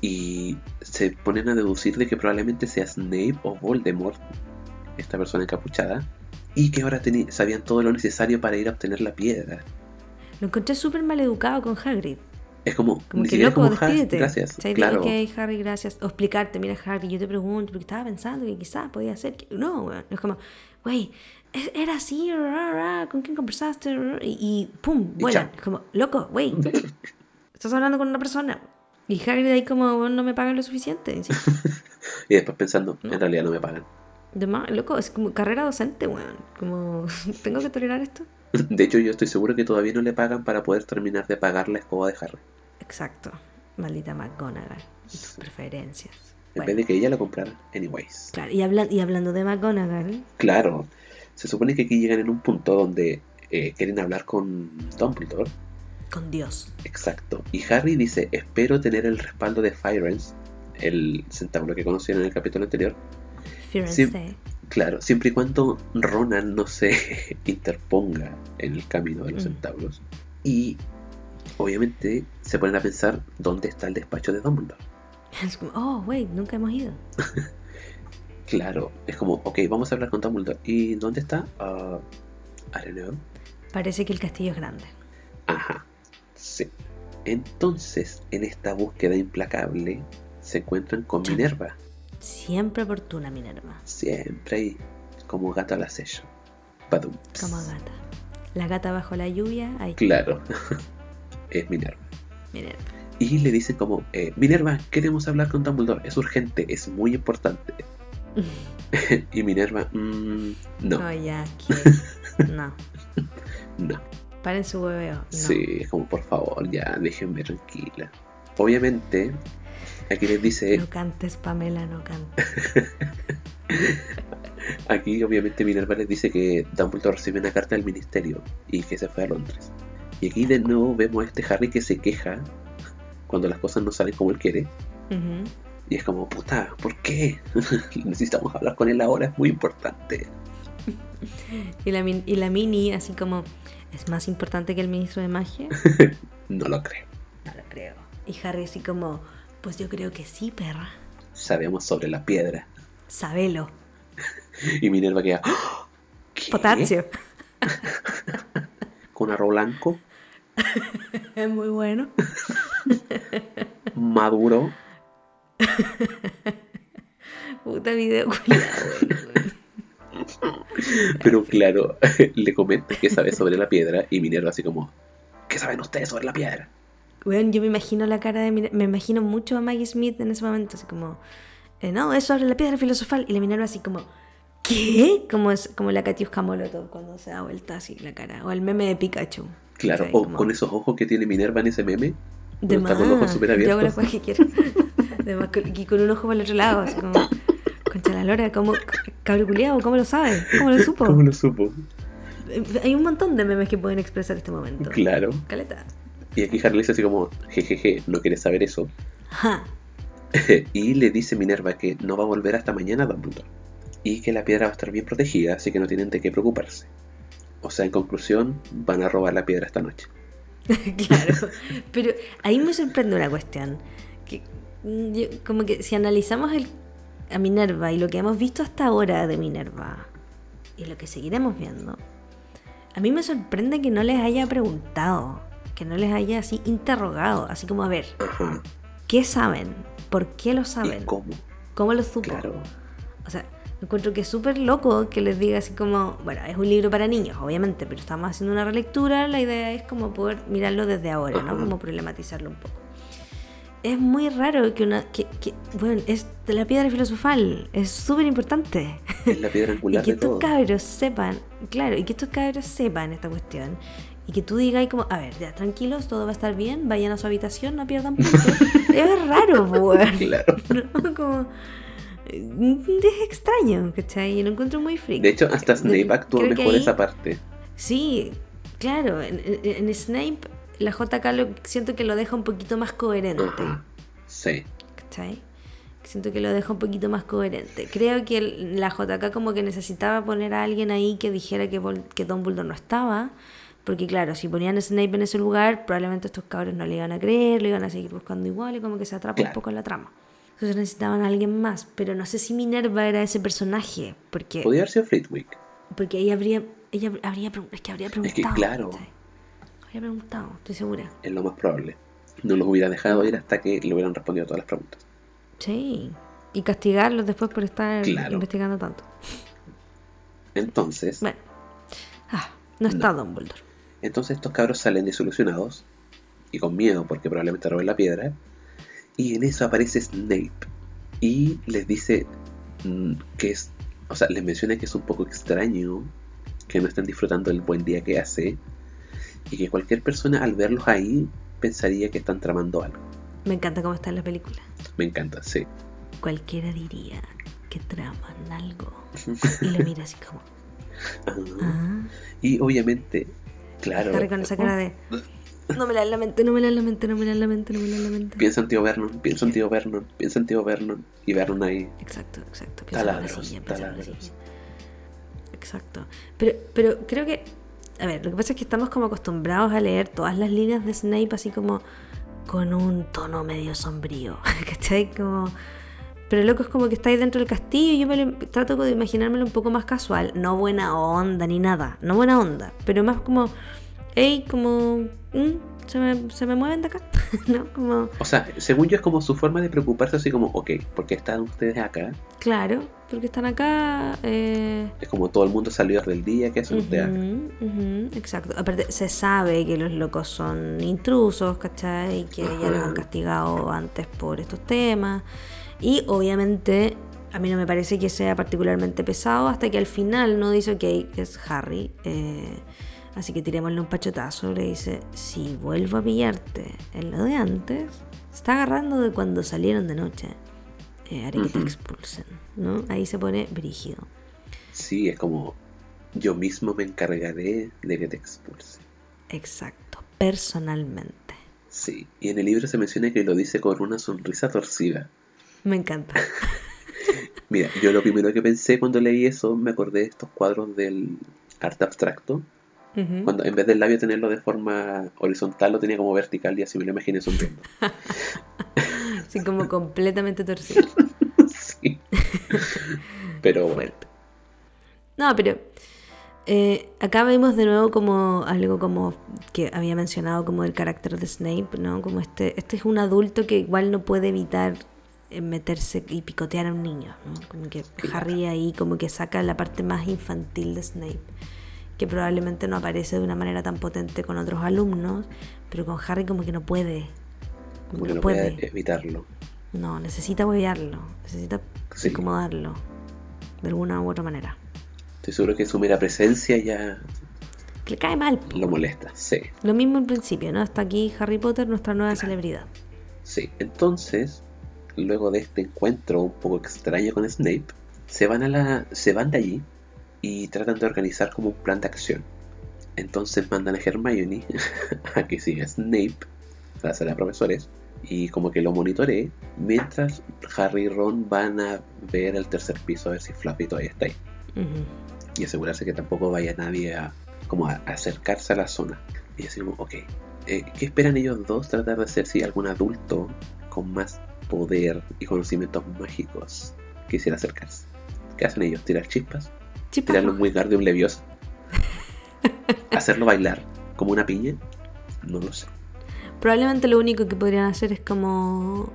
Speaker 1: y se ponen a deducir de que probablemente sea Snape o Voldemort, esta persona encapuchada, y que ahora sabían todo lo necesario para ir a obtener la piedra.
Speaker 2: Lo encontré súper mal educado con Hagrid.
Speaker 1: Es como,
Speaker 2: Como
Speaker 1: ni
Speaker 2: que loco,
Speaker 1: como, "Ja,
Speaker 2: despídete.
Speaker 1: gracias, claro,
Speaker 2: Ok, Harry, gracias. O explicarte, mira, Harry, yo te pregunto, porque estaba pensando que quizás podía ser que. No, weón. Es como, güey, era así, ra, ra, ¿con quién conversaste? Y, y pum,
Speaker 1: Y
Speaker 2: vuelan.
Speaker 1: chao.
Speaker 2: Como, loco, güey, [laughs] estás hablando con una persona. Y Hagrid ahí como, "Bueno, no me pagan lo suficiente. [laughs]
Speaker 1: y después pensando, en realidad no me pagan.
Speaker 2: De más, loco, es como carrera docente, weón. Como, [laughs] ¿tengo que tolerar esto?
Speaker 1: De hecho, yo estoy seguro que todavía no le pagan para poder terminar de pagar la escoba de Harry.
Speaker 2: Exacto. Maldita McGonagall. Y tus preferencias.
Speaker 1: En
Speaker 2: Bueno,
Speaker 1: vez de que ella lo comprara, anyways.
Speaker 2: claro, y, habla- y hablando de McGonagall,
Speaker 1: Claro, se supone que aquí llegan en un punto donde eh, quieren hablar con Dumbledore.
Speaker 2: con Dios.
Speaker 1: Exacto. Y Harry dice, espero tener el respaldo de Firenze, el centauro que conocieron en el capítulo anterior.
Speaker 2: Firenze.
Speaker 1: Claro, siempre y cuando Ronan no se [laughs] interponga en el camino de los
Speaker 2: Mm.
Speaker 1: centauros. Y obviamente se ponen a pensar dónde está el despacho de Dumbledore.
Speaker 2: Oh, wait, nunca hemos ido. [laughs]
Speaker 1: Claro, es como, ok, vamos a hablar con Dumbledore. ¿Y dónde está? Ah, I don't know.
Speaker 2: Parece que el castillo es grande.
Speaker 1: Ajá, sí. Entonces, en esta búsqueda implacable, se encuentran con. Minerva.
Speaker 2: Siempre oportuna, Minerva.
Speaker 1: Siempre ahí, como gato al acecho. Badum.
Speaker 2: Como gata. La gata bajo la lluvia, ahí.
Speaker 1: Claro, [laughs] es Minerva.
Speaker 2: Minerva.
Speaker 1: Y le dicen como, eh, Minerva, queremos hablar con Dumbledore, es urgente, es muy importante. [laughs] y Minerva, mm, no. [laughs]
Speaker 2: No, ya, ¿qué? No.
Speaker 1: No.
Speaker 2: Paren su hueveo. No.
Speaker 1: Sí, es como por favor, ya, déjenme tranquila. Obviamente, aquí les dice,
Speaker 2: No cantes, Pamela, no cantes. [laughs]
Speaker 1: aquí obviamente Minerva les dice que Dumbledore recibe una carta del ministerio y que se fue a Londres. Y aquí de nuevo vemos a este Harry que se queja cuando las cosas no salen como él quiere.
Speaker 2: Ujú.
Speaker 1: Y es como, puta, ¿por qué? [laughs] Necesitamos hablar con él ahora, es muy importante. [laughs]
Speaker 2: y, la, min- y la mini, así como, ¿es más importante que el ministro de magia? [laughs]
Speaker 1: No lo creo.
Speaker 2: No lo creo. Y Harry así como, pues yo creo que sí, perra.
Speaker 1: Sabemos sobre la piedra.
Speaker 2: Sabelo.
Speaker 1: Y Minerva queda, "¡Ah! ¿qué?
Speaker 2: Potasio.
Speaker 1: Con arroz blanco,
Speaker 2: Es muy bueno.
Speaker 1: maduro. [laughs]
Speaker 2: Puta video.
Speaker 1: Pero claro, [laughs] le comenta que sabe sobre la piedra y Minerva así como, ¿qué saben ustedes sobre la piedra?
Speaker 2: Weón, yo me imagino la cara de Mine- me imagino mucho a Maggie Smith en ese momento, así como, eh, no, es sobre la piedra filosofal. Y la Minerva así como, ¿qué? Como, es, como la Katiuska Molotov cuando se da vuelta así la cara. O el meme de Pikachu.
Speaker 1: Claro,
Speaker 2: ¿cachai?
Speaker 1: o
Speaker 2: Como,
Speaker 1: con esos ojos que tiene Minerva en ese meme.
Speaker 2: De
Speaker 1: con los ojos
Speaker 2: yo hago las que quiero. De más, con- y con un ojo para el otro lado, así como, concha la lora, ¿cómo, ¿cómo lo sabe? ¿Cómo lo supo?
Speaker 1: ¿Cómo lo supo?
Speaker 2: Eh, Hay un montón de memes que pueden expresar este momento.
Speaker 1: Claro.
Speaker 2: Caleta.
Speaker 1: Y aquí Harry le dice así como, jejeje, no quieres saber eso.
Speaker 2: Ajá. [laughs]
Speaker 1: y le dice Minerva que no va a volver hasta mañana Dumbledore. Y que la piedra va a estar bien protegida, así que no tienen de qué preocuparse. O sea, en conclusión, van a robar la piedra esta noche. [laughs]
Speaker 2: claro. Pero ahí me sorprende una cuestión. Que mm, yo- como que si analizamos el, a Minerva y lo que hemos visto hasta ahora de Minerva y lo que seguiremos viendo, a mí me sorprende que no les haya preguntado, que no les haya así interrogado, así como a ver,
Speaker 1: Ajá.
Speaker 2: ¿qué saben? ¿Por qué lo
Speaker 1: ¿Y
Speaker 2: saben?
Speaker 1: cómo?
Speaker 2: ¿Cómo lo supo?
Speaker 1: Claro.
Speaker 2: O sea, encuentro que es súper loco que les diga así como, bueno, es un libro para niños, obviamente, pero estamos haciendo una relectura, la idea es como poder mirarlo desde ahora, ¿no? Como problematizarlo un poco. Es muy raro que una, que, que- bueno, es de la piedra filosofal, es súper importante.
Speaker 1: Es la piedra [laughs]
Speaker 2: Y
Speaker 1: angular
Speaker 2: que
Speaker 1: de
Speaker 2: estos
Speaker 1: todo.
Speaker 2: cabros sepan, claro, y que estos cabros sepan esta cuestión. Y que tú digas como, a ver, ya tranquilos, todo va a estar bien, vayan a su habitación, no pierdan puntos. [laughs] es raro, weón.
Speaker 1: Claro. [laughs]
Speaker 2: ¿no? Como. Es extraño, ¿cachai? Y lo encuentro muy freak.
Speaker 1: De hecho, hasta Snape
Speaker 2: creo que
Speaker 1: mejor
Speaker 2: ahí-
Speaker 1: esa parte.
Speaker 2: Sí, claro. En, en- Snape, la JK lo, siento que lo deja un poquito más coherente.
Speaker 1: Ajá. Sí.
Speaker 2: ¿cachai? Siento que lo deja un poquito más coherente. Creo que el- la JK como que necesitaba poner a alguien ahí que dijera que, Vol- que Dumbledore no estaba. Porque claro, si ponían a Snape en ese lugar, probablemente estos cabros no le iban a creer, lo iban a seguir buscando igual y como que se atrapa un poco en la trama. Entonces necesitaban a alguien más, pero no sé si Minerva era ese personaje, porque,
Speaker 1: Podría haber sido Flitwick.
Speaker 2: porque ella habría, ella habría, es que habría preguntado.
Speaker 1: claro.
Speaker 2: ¿cachai? Habría preguntado, estoy segura.
Speaker 1: Es lo más probable. No los hubiera dejado ir hasta que le hubieran respondido todas las preguntas.
Speaker 2: Sí. Y castigarlos después por estar
Speaker 1: Claro.
Speaker 2: investigando tanto.
Speaker 1: Entonces,
Speaker 2: Bueno. Ah, no está Dumbledore.
Speaker 1: entonces estos cabros salen desilusionados y con miedo porque probablemente roben la piedra. Y en eso aparece Snape y les dice mm, que es, o sea, les menciona que es un poco extraño que no estén disfrutando del buen día que hace y que cualquier persona al verlos ahí pensaría que están tramando algo.
Speaker 2: Me encanta cómo está en la película.
Speaker 1: Me encanta, sí.
Speaker 2: Cualquiera diría que traman algo. [laughs] Y lo mira así como.
Speaker 1: Ah,
Speaker 2: Ah.
Speaker 1: Y obviamente, claro.
Speaker 2: Harry con esa cara de. No me la en la mente, no me la en la mente, no me la en la mente, no me la en la mente.
Speaker 1: Piensa en tío Vernon, piensa en tío Vernon, piensa en tío Vernon. Y Vernon ahí.
Speaker 2: Exacto, exacto. Piensa en la
Speaker 1: Taladros,
Speaker 2: silla, en la
Speaker 1: taladros.
Speaker 2: silla. Exacto. Pero, pero creo que. A ver, lo que pasa es que estamos como acostumbrados a leer todas las líneas de Snape así como con un tono medio sombrío. [laughs] ¿Cachai? Como. Pero loco es como que está ahí dentro del castillo y yo me lo- trato de imaginármelo un poco más casual. No buena onda ni nada. No buena onda. Pero más como. Hey, como. Mm, se, me, se me mueven de acá. [laughs] ¿no? Como,
Speaker 1: O sea, según yo es como su forma de preocuparse así como, ok, ¿por qué están ustedes acá?
Speaker 2: claro, porque están acá. eh,
Speaker 1: Es como todo el mundo salió del día, ¿qué hacen ustedes acá?
Speaker 2: Ujú, ujú, exacto. Aparte, se sabe que los locos son intrusos, ¿cachai? Y que ya los han [laughs] castigado antes por estos temas. Y obviamente, a mí no me parece que sea particularmente pesado hasta que al final no dice, ok, que es Harry. eh, así que tirémosle un pachotazo. Le dice, si vuelvo a pillarte en lo de antes, se está agarrando de cuando salieron de noche. eh, haré que te expulsen, ¿no? Ahí se pone brígido.
Speaker 1: Sí, es como, yo mismo me encargaré de que te expulse.
Speaker 2: Exacto, personalmente.
Speaker 1: Sí, y en el libro se menciona que lo dice con una sonrisa torcida.
Speaker 2: Me encanta. [laughs]
Speaker 1: Mira, yo lo primero que pensé cuando leí eso, me acordé de estos cuadros del arte abstracto, Cuando en vez del labio tenerlo de forma horizontal, lo tenía como vertical y así me lo imaginé sonriendo. [laughs]
Speaker 2: Así como completamente torcido. [laughs]
Speaker 1: sí. Pero bueno.
Speaker 2: No, pero eh, acá vemos de nuevo como algo como que había mencionado como el carácter de Snape, ¿no? Como este, este es un adulto que igual no puede evitar eh, meterse y picotear a un niño, ¿no? Como que. Harry ahí como que saca la parte más infantil de Snape, que probablemente no aparece de una manera tan potente con otros alumnos, pero con Harry como que no puede. Como
Speaker 1: como
Speaker 2: que
Speaker 1: que
Speaker 2: no puede.
Speaker 1: puede evitarlo.
Speaker 2: No, necesita huevearlo, necesita
Speaker 1: Sí.
Speaker 2: incomodarlo de alguna u otra manera.
Speaker 1: Estoy seguro que su mera presencia ya
Speaker 2: Que le cae mal.
Speaker 1: lo molesta. Sí,
Speaker 2: Lo mismo al principio, ¿no? Hasta aquí Harry Potter, nuestra nueva celebridad.
Speaker 1: sí. Entonces, luego de este encuentro un poco extraño con Snape, se van a la, se van de allí y tratan de organizar como un plan de acción. Entonces mandan a Hermione [laughs] a que siga a Snape a la sala de profesores y como que lo monitoree mientras Harry y Ron van a ver el tercer piso a ver si Fluffy todavía está ahí y asegurarse que tampoco vaya nadie a como a acercarse a la zona y así como ok eh, ¿qué esperan ellos dos tratar de hacer si algún adulto con más poder y conocimientos mágicos quisiera acercarse ¿qué hacen ellos? ¿tirar chispas? ¿Tirarle un. Wingardium Leviosa? ¿hacerlo bailar como una piña? no lo sé
Speaker 2: Probablemente lo único que podrían hacer es como.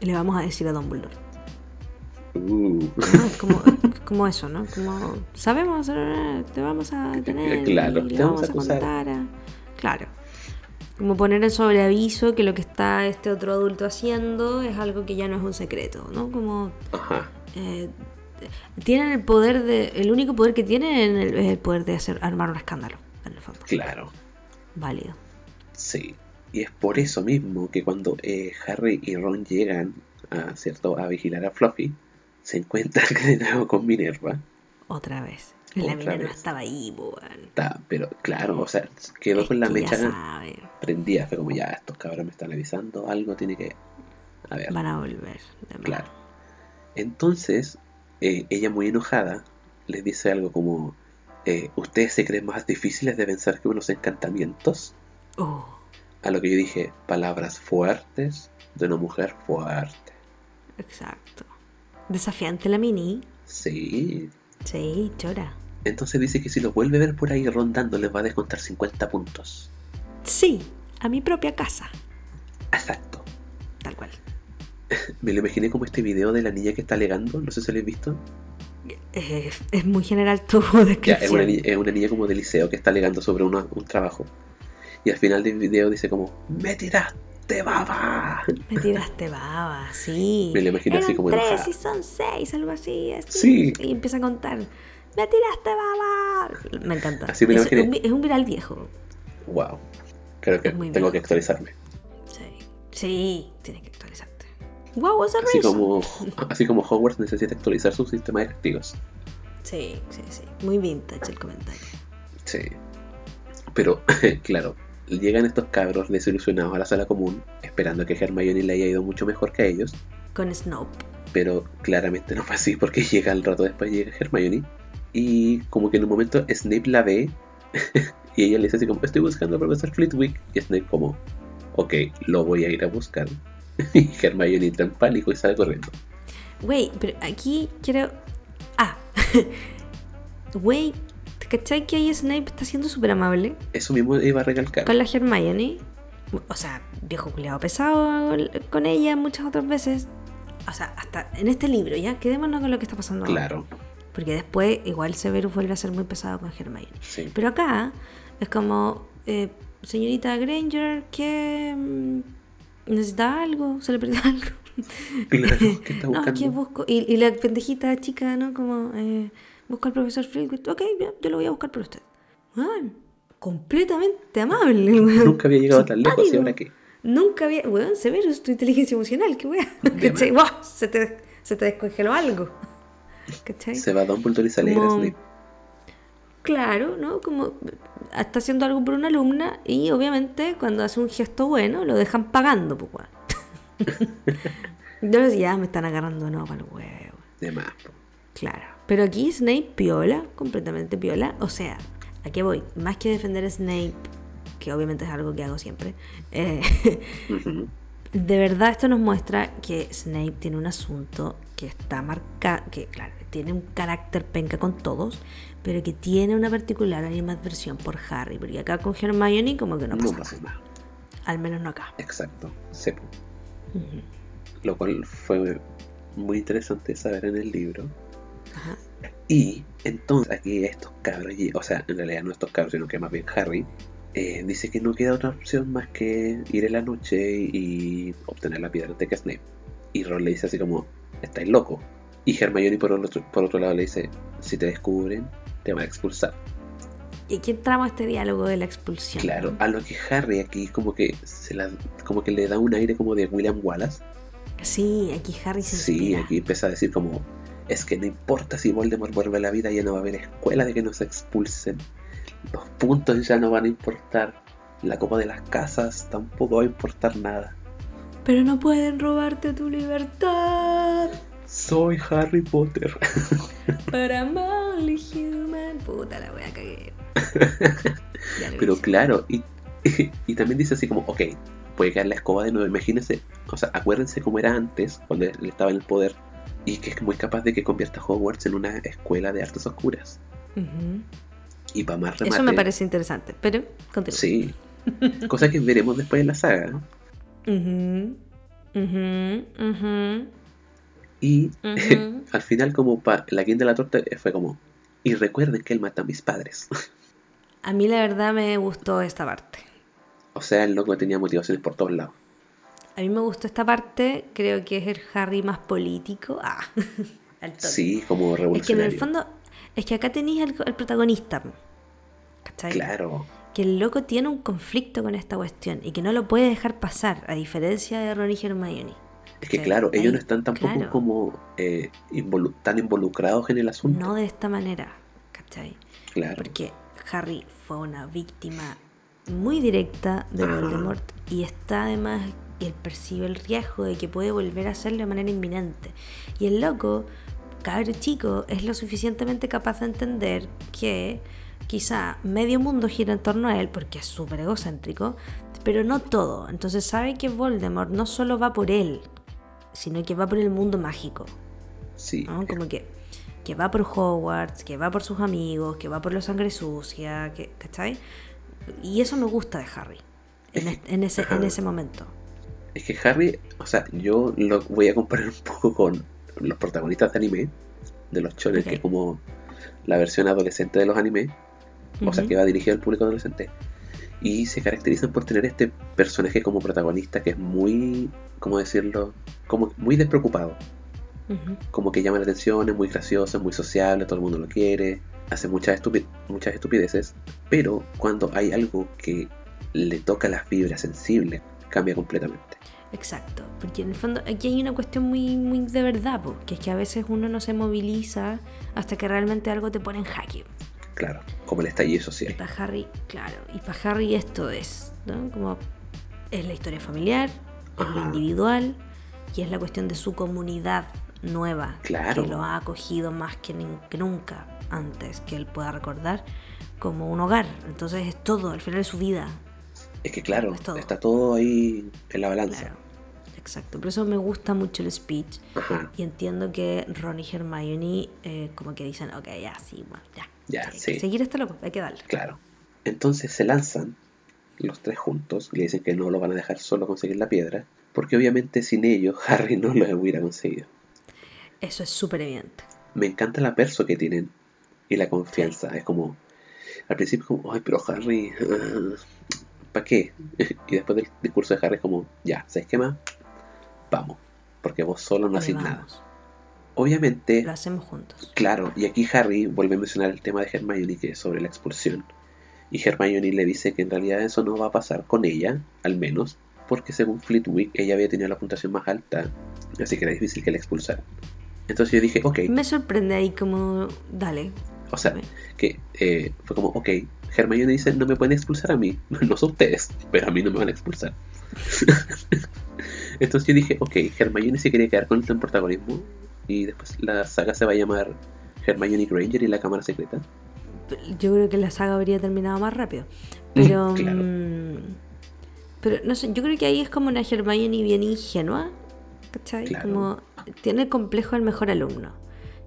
Speaker 2: le vamos a decir a Dumbledore.
Speaker 1: Uh,
Speaker 2: ¿no? Es como, es como eso, ¿no? Como. Sabemos, te vamos a [laughs] tener.
Speaker 1: Claro,
Speaker 2: y
Speaker 1: te vamos
Speaker 2: vamos
Speaker 1: a
Speaker 2: a
Speaker 1: acusar.
Speaker 2: contar. a- Claro. Como poner en sobreaviso que lo que está este otro adulto haciendo es algo que ya no es un secreto, ¿no? Como.
Speaker 1: ajá
Speaker 2: eh, tienen el poder de. El único poder que tienen es el, poder de hacer armar un escándalo, en el fondo.
Speaker 1: claro
Speaker 2: Válido.
Speaker 1: Sí, y es por eso mismo que cuando eh, Harry y Ron llegan a, ¿cierto? a vigilar a Fluffy, se encuentran [laughs] de nuevo con Minerva.
Speaker 2: Otra vez. La
Speaker 1: Otra
Speaker 2: Minerva
Speaker 1: vez.
Speaker 2: estaba ahí, weón.
Speaker 1: Está, pero claro, o sea, quedó
Speaker 2: Es
Speaker 1: con la
Speaker 2: que
Speaker 1: mecha prendida. Fue como, ya, estos cabros me están avisando, algo tiene que... A ver,
Speaker 2: Van a volver.
Speaker 1: claro. Entonces, eh, ella muy enojada les dice algo como, eh, ¿ustedes se creen más difíciles de vencer que unos encantamientos?
Speaker 2: Oh,
Speaker 1: A lo que yo dije, palabras fuertes de una mujer fuerte.
Speaker 2: exacto. Desafiante la mini.
Speaker 1: Sí.
Speaker 2: Sí, chora.
Speaker 1: Entonces dice que si lo vuelve a ver por ahí rondando les va a descontar 50 puntos.
Speaker 2: Sí, a mi propia casa.
Speaker 1: Exacto.
Speaker 2: Tal cual.
Speaker 1: Me lo imaginé como este video de la niña que está alegando, no sé si lo habéis visto.
Speaker 2: Es muy general tu [laughs]
Speaker 1: Ya, es una,
Speaker 2: descripción.
Speaker 1: ni- es una niña como de liceo que está alegando sobre una- un trabajo. Y al final del video dice como, ¡Me tiraste, baba!
Speaker 2: Me tiraste baba, sí.
Speaker 1: Me lo imagino así
Speaker 2: Eran
Speaker 1: como
Speaker 2: tres
Speaker 1: enojada.
Speaker 2: y son seis, algo así. así.
Speaker 1: Sí.
Speaker 2: Y empieza a contar. Me tiraste baba. Me encanta.
Speaker 1: Así me lo
Speaker 2: es,
Speaker 1: imaginé.
Speaker 2: un, es un viral viejo.
Speaker 1: ¡Wow! Creo que tengo
Speaker 2: viejo.
Speaker 1: que actualizarme.
Speaker 2: Sí. Sí, tienes que actualizarte. Wow,
Speaker 1: Así como, [laughs] así como Hogwarts necesita actualizar su sistema de castigos.
Speaker 2: Sí, sí, sí. Muy vintage el comentario.
Speaker 1: Sí. Pero, [laughs] claro, llegan estos cabros desilusionados a la sala común, esperando que Hermione le haya ido mucho mejor que a ellos.
Speaker 2: Con Snoop.
Speaker 1: Pero claramente no fue así porque [laughs] llega al rato después llega Hermione. Y como que en un momento Snape la ve y ella le dice así como, estoy buscando al profesor Flitwick. Y Snape como, ok, lo voy a ir a buscar. [laughs] Y Hermione entra en pánico y sale corriendo.
Speaker 2: Güey, pero aquí quiero. Ah. [laughs] Güey, ¿te cachai que ahí Snape está siendo súper amable
Speaker 1: Eso mismo iba a recalcar.
Speaker 2: con la Hermione? o sea, viejo culiado pesado con ella muchas otras veces. O sea, hasta en este libro, ¿ya? Quedémonos con lo que está pasando.
Speaker 1: Claro.
Speaker 2: Porque después igual Severus vuelve a ser muy pesado con Hermione.
Speaker 1: Sí.
Speaker 2: Pero acá es como, eh, señorita Granger, que mm, necesita algo, se le perdió [laughs] algo.
Speaker 1: Claro, [laughs] ¿qué está
Speaker 2: no, que busco. Y, y la pendejita chica, ¿no? Como, eh, busco al profesor Flitwick. Ok, yo lo voy a buscar por usted. Weón, completamente amable. weón.
Speaker 1: Nunca había llegado tan lejos y ahora qué.
Speaker 2: Nunca había. Weón, Severus, tu inteligencia emocional, qué weón. [laughs] ¿Cachai? Wow, se te, se te descongeló algo. ¿Cachai?
Speaker 1: Se va a Dumbledore y se alegra Snape.
Speaker 2: Claro, ¿no? Como está haciendo algo por una alumna y obviamente cuando hace un gesto bueno lo dejan pagando, pues weón. [laughs] Yo les ya me están agarrando no para el huevo.
Speaker 1: De más.
Speaker 2: Claro. Pero aquí Snape piola, completamente piola. O sea, ¿a qué voy? Más que defender a Snape, que obviamente es algo que hago siempre, eh, de verdad esto nos muestra que Snape tiene un asunto que está marcado, que claro, tiene un carácter penca con todos, pero que tiene una particular animadversión por Harry, porque acá con Hermione como que no pasa
Speaker 1: No pasa nada.
Speaker 2: Al menos no acá.
Speaker 1: Exacto. Sepo. Lo cual fue muy interesante saber en el libro.
Speaker 2: Ajá.
Speaker 1: Y entonces aquí estos cabros, o sea, en realidad no estos cabros, sino que más bien Harry, eh, dice que no queda otra opción más que ir en la noche y obtener la piedra de Snape. Y Ron le dice así como, estáis loco. Y Hermione por otro, por otro lado le dice, si te descubren, te van a expulsar.
Speaker 2: Y aquí entramos a este diálogo de la expulsión.
Speaker 1: Claro, a lo que Harry aquí como que se la, como que le da un aire como de William Wallace.
Speaker 2: Sí, aquí Harry se
Speaker 1: Sí,
Speaker 2: inspira.
Speaker 1: aquí empieza a decir como, es que no importa si Voldemort vuelve a la vida, ya no va a haber escuela de que nos expulsen. Los puntos ya no van a importar. La copa de las casas tampoco va a importar nada.
Speaker 2: Pero no pueden robarte tu libertad.
Speaker 1: Soy Harry Potter. [laughs]
Speaker 2: Para only human. Puta la wea cagué. [laughs]
Speaker 1: Pero claro, y, [laughs] y también dice así como, ok, puede caer la escoba de nuevo. Imagínense, o sea, acuérdense cómo era antes, cuando él estaba en el poder, y que es muy capaz de que convierta Hogwarts en una escuela de artes oscuras. Y para más remate,
Speaker 2: Eso me parece interesante, pero continúa.
Speaker 1: Sí. Cosa que veremos después en la saga.
Speaker 2: Ujú, ujú, ujú,
Speaker 1: Y [laughs] al final, como pa- la quinta de la torta fue como, y recuerden que él mata a mis padres.
Speaker 2: A mí la verdad me gustó esta parte.
Speaker 1: o sea, el loco tenía motivaciones por todos lados.
Speaker 2: A mí me gustó esta parte, creo que es el Harry más político. [laughs] Ah, al.
Speaker 1: Sí, como
Speaker 2: Es que en
Speaker 1: revolucionario.
Speaker 2: el fondo, es que acá tenéis al, al protagonista. ¿Cachai?
Speaker 1: Claro,
Speaker 2: Que el loco tiene un conflicto con esta cuestión y que no lo puede dejar pasar, a diferencia de Ron y Hermione.
Speaker 1: Es que claro, ellos no están tampoco
Speaker 2: claro,
Speaker 1: como eh, involu- tan involucrados en el asunto.
Speaker 2: No de esta manera, ¿cachai?
Speaker 1: claro,
Speaker 2: Porque Harry fue una víctima muy directa de. Voldemort y está además que él percibe el riesgo de que puede volver a hacerlo de manera inminente. Y el loco, cabro chico, es lo suficientemente capaz de entender que quizá medio mundo gira en torno a él porque es súper egocéntrico, pero no todo. Entonces sabe que Voldemort no solo va por él, sino que va por el mundo mágico.
Speaker 1: sí.
Speaker 2: ¿no? Como que, que va por Hogwarts, que va por sus amigos, que va por la sangre sucia, que, ¿cachai? Y eso me gusta de Harry, en, es- en ese, en ese momento.
Speaker 1: Es que Harry, o sea, yo lo voy a comparar [laughs] un poco con los protagonistas de anime, de los chones, que es como la versión adolescente de los animes, o sea, que va dirigido al público adolescente. Y se caracterizan por tener este personaje como protagonista que es muy, ¿cómo decirlo? Como muy despreocupado. Como que llama la atención, es muy gracioso, es muy sociable, todo el mundo lo quiere, hace muchas, estupi- muchas estupideces, pero cuando hay algo que le toca las fibras sensibles, cambia completamente.
Speaker 2: Exacto, porque en el fondo aquí hay una cuestión muy, muy de verdad, po, que es que a veces uno no se moviliza hasta que realmente algo te pone en jaque.
Speaker 1: Claro, como el estallido
Speaker 2: Y
Speaker 1: social.
Speaker 2: para Harry, claro, y para Harry esto es, ¿no? Como es la historia familiar, es lo
Speaker 1: Ajá.
Speaker 2: individual y es la cuestión de su comunidad nueva
Speaker 1: Claro.
Speaker 2: que lo ha acogido más que, nunca antes que él pueda recordar como un hogar. Entonces es todo, al final es su vida.
Speaker 1: Es que claro,
Speaker 2: Es todo.
Speaker 1: está todo ahí en la balanza.
Speaker 2: Claro. Exacto. Por eso me gusta mucho el speech
Speaker 1: Ajá,
Speaker 2: y entiendo que Ron y Hermione eh, como que dicen, ok, ya, sí, bueno, ya.
Speaker 1: Ya, sí.
Speaker 2: seguir este loco, hay que darle.
Speaker 1: claro. Entonces se lanzan los tres juntos, le dicen que no lo van a dejar solo conseguir la piedra, porque obviamente sin ellos [laughs] Harry no lo hubiera conseguido.
Speaker 2: Eso es súper evidente.
Speaker 1: Me encanta la perso que tienen y la confianza. Es como, al principio como, ay, pero Harry, ah, ¿para qué? [laughs] y después del discurso de Harry es como, ya, ¿sabes qué más? Vamos, porque vos solo no haces nada. Obviamente...
Speaker 2: Lo hacemos juntos.
Speaker 1: Claro, y aquí Harry vuelve a mencionar el tema de Hermione, que es sobre la expulsión. Y Hermione le dice que en realidad eso no va a pasar con ella, al menos, porque según Flitwick ella había tenido la puntuación más alta, así que era difícil que la expulsaran. Entonces yo dije, ok.
Speaker 2: Me sorprende ahí como, dale.
Speaker 1: O sea, que eh, fue como, ok, Hermione dice, no me pueden expulsar a mí, [laughs] no son ustedes, pero a mí no me van a expulsar. [laughs] Entonces yo dije, ok, Hermione se quería quedar con el protagonismo y después la saga se va a llamar Hermione Granger y la Cámara Secreta.
Speaker 2: Yo creo que la saga habría terminado más rápido. Pero... [laughs] Mm, pero no sé, yo creo que ahí es como una Hermione bien ingenua, ¿cachai? Como tiene el complejo del mejor alumno.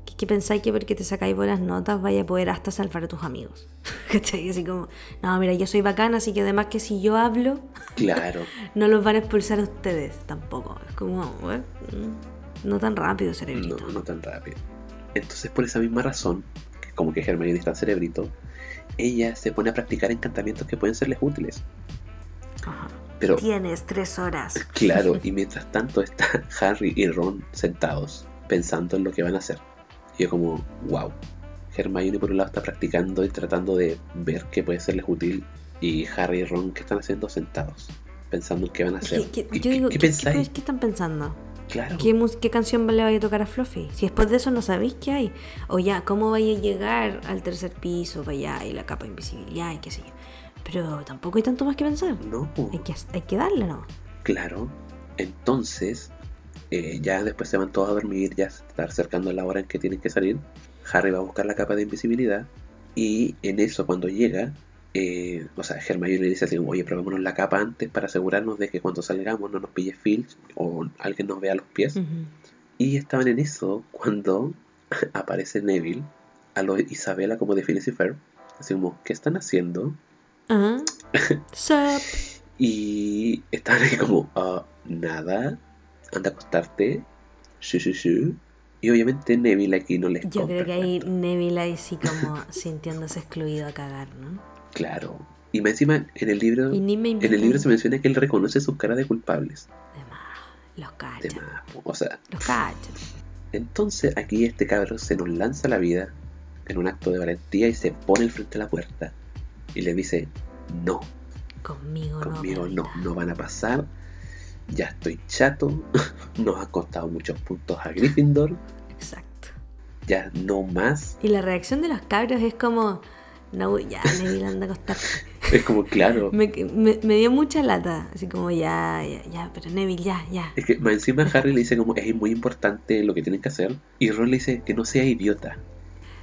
Speaker 2: Que, que pensáis que porque te sacáis buenas notas vaya a poder hasta salvar a tus amigos. [laughs] ¿Cachai? Así como, no, mira, yo soy bacana, así que además que si yo hablo, [laughs]
Speaker 1: claro.
Speaker 2: no los van a expulsar a ustedes tampoco. Es como, mm, no tan rápido, cerebrito.
Speaker 1: No, no tan rápido. Entonces, por esa misma razón, como que Hermione está cerebrito, ella se pone a practicar encantamientos que pueden serles útiles.
Speaker 2: Ajá. Pero, Tienes tres horas.
Speaker 1: Claro, [laughs] y mientras tanto están [laughs] Harry y Ron sentados, pensando en lo que van a hacer. Y yo como, wow. Hermione por un lado está practicando y tratando de ver qué puede serles útil. Y Harry y Ron, ¿qué están haciendo sentados? Pensando en qué van a hacer.
Speaker 2: ¿Qué, pensáis? ¿qué, están pensando?
Speaker 1: Claro.
Speaker 2: ¿Qué, ¿Qué, canción le vaya a tocar a Fluffy? Si después de eso no sabéis qué hay. O ya, ¿cómo vaya a llegar al tercer piso? Vaya, y la capa de invisibilidad y qué sé yo. Pero tampoco hay tanto más que pensar.
Speaker 1: No.
Speaker 2: Hay que, hay que darle, ¿no?
Speaker 1: Claro. Entonces, eh, ya después se van todos a dormir, ya se está acercando la hora en que tienen que salir. Harry va a buscar la capa de invisibilidad. Y en eso, cuando llega, eh, o sea, Hermione le dice así oye, probémonos la capa antes para asegurarnos de que cuando salgamos no nos pille Filch o alguien nos vea los pies. Y estaban en eso cuando [laughs] aparece Neville a lo Isabela como de Phineas y Así como, ¿qué están haciendo? [laughs] y estaban ahí como, ah, nada, anda a acostarte. Y obviamente Neville aquí no les
Speaker 2: Yo creo que ahí Neville ahí sí como [laughs] sintiéndose excluido a cagar, ¿no?
Speaker 1: Claro. Y más encima en el libro en el libro se menciona que él reconoce sus caras de culpables.
Speaker 2: Los cachos.
Speaker 1: O sea.
Speaker 2: Los cachos.
Speaker 1: Entonces aquí este cabrón se nos lanza la vida en un acto de valentía y se pone al frente de la puerta y le dice, no.
Speaker 2: Conmigo,
Speaker 1: Conmigo no, no, van a pasar. Ya estoy chato. [laughs] Nos ha costado muchos puntos a Gryffindor.
Speaker 2: Exacto.
Speaker 1: Ya no más.
Speaker 2: Y la reacción de los cabros es como, no, ya, Neville anda a acostar. [laughs]
Speaker 1: es como, claro.
Speaker 2: me, dio mucha lata. Así como, ya, ya, ya, pero Neville, ya, ya.
Speaker 1: Es que más encima Harry le dice como, es muy importante lo que tienen que hacer. Y Ron le dice que no sea idiota.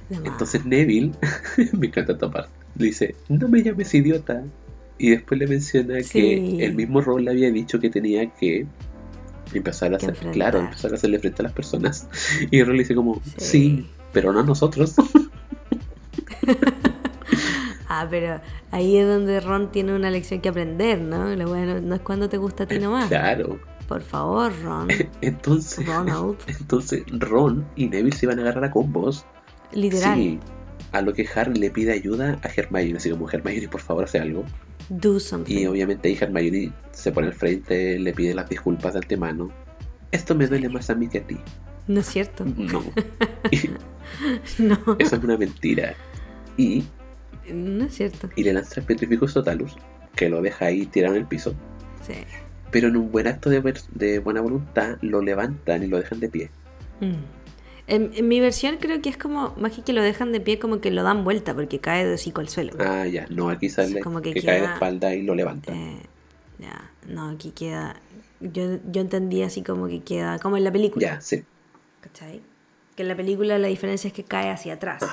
Speaker 1: Entonces Neville, [laughs] me encanta esta parte, dice, no me llames idiota. Y después le menciona que el mismo Ron le había dicho que tenía que empezar a hacer, claro, empezar a hacerle frente a las personas. [laughs] Y Ron le dice como, sí, pero no a nosotros.
Speaker 2: Ah, pero ahí es donde Ron tiene una lección que aprender, ¿no? Lo bueno no es cuando te gusta a ti nomás.
Speaker 1: Claro.
Speaker 2: Por favor, Ron. [laughs]
Speaker 1: Entonces, [laughs] entonces Ron y Neville se iban a agarrar a combos
Speaker 2: Literal. Sí,
Speaker 1: a lo que Harry le pide ayuda a Hermione, así como Hermione, por favor, hace algo.
Speaker 2: Do something.
Speaker 1: Y obviamente ahí Hermione se pone al frente, le pide las disculpas de antemano. Esto me duele más a mí que a ti.
Speaker 2: No es cierto.
Speaker 1: No. [laughs]
Speaker 2: no.
Speaker 1: Eso es una mentira. Y.
Speaker 2: No es cierto.
Speaker 1: Y le lanza el Petrificus Totalus, que lo deja ahí tirado en el piso.
Speaker 2: Sí.
Speaker 1: Pero en un buen acto de, de buena voluntad, lo levantan y lo dejan de pie.
Speaker 2: Mm. En, mi versión creo que es como, más que lo dejan de pie, como que lo dan vuelta porque cae de hocico al suelo.
Speaker 1: Ah, ya, no, aquí sale como que, cae de espalda y lo levanta.
Speaker 2: Eh, ya, no, aquí queda, yo, yo entendí así como que queda, como en la película.
Speaker 1: Ya, sí.
Speaker 2: ¿Cachai? Que en la película la diferencia es que cae hacia atrás.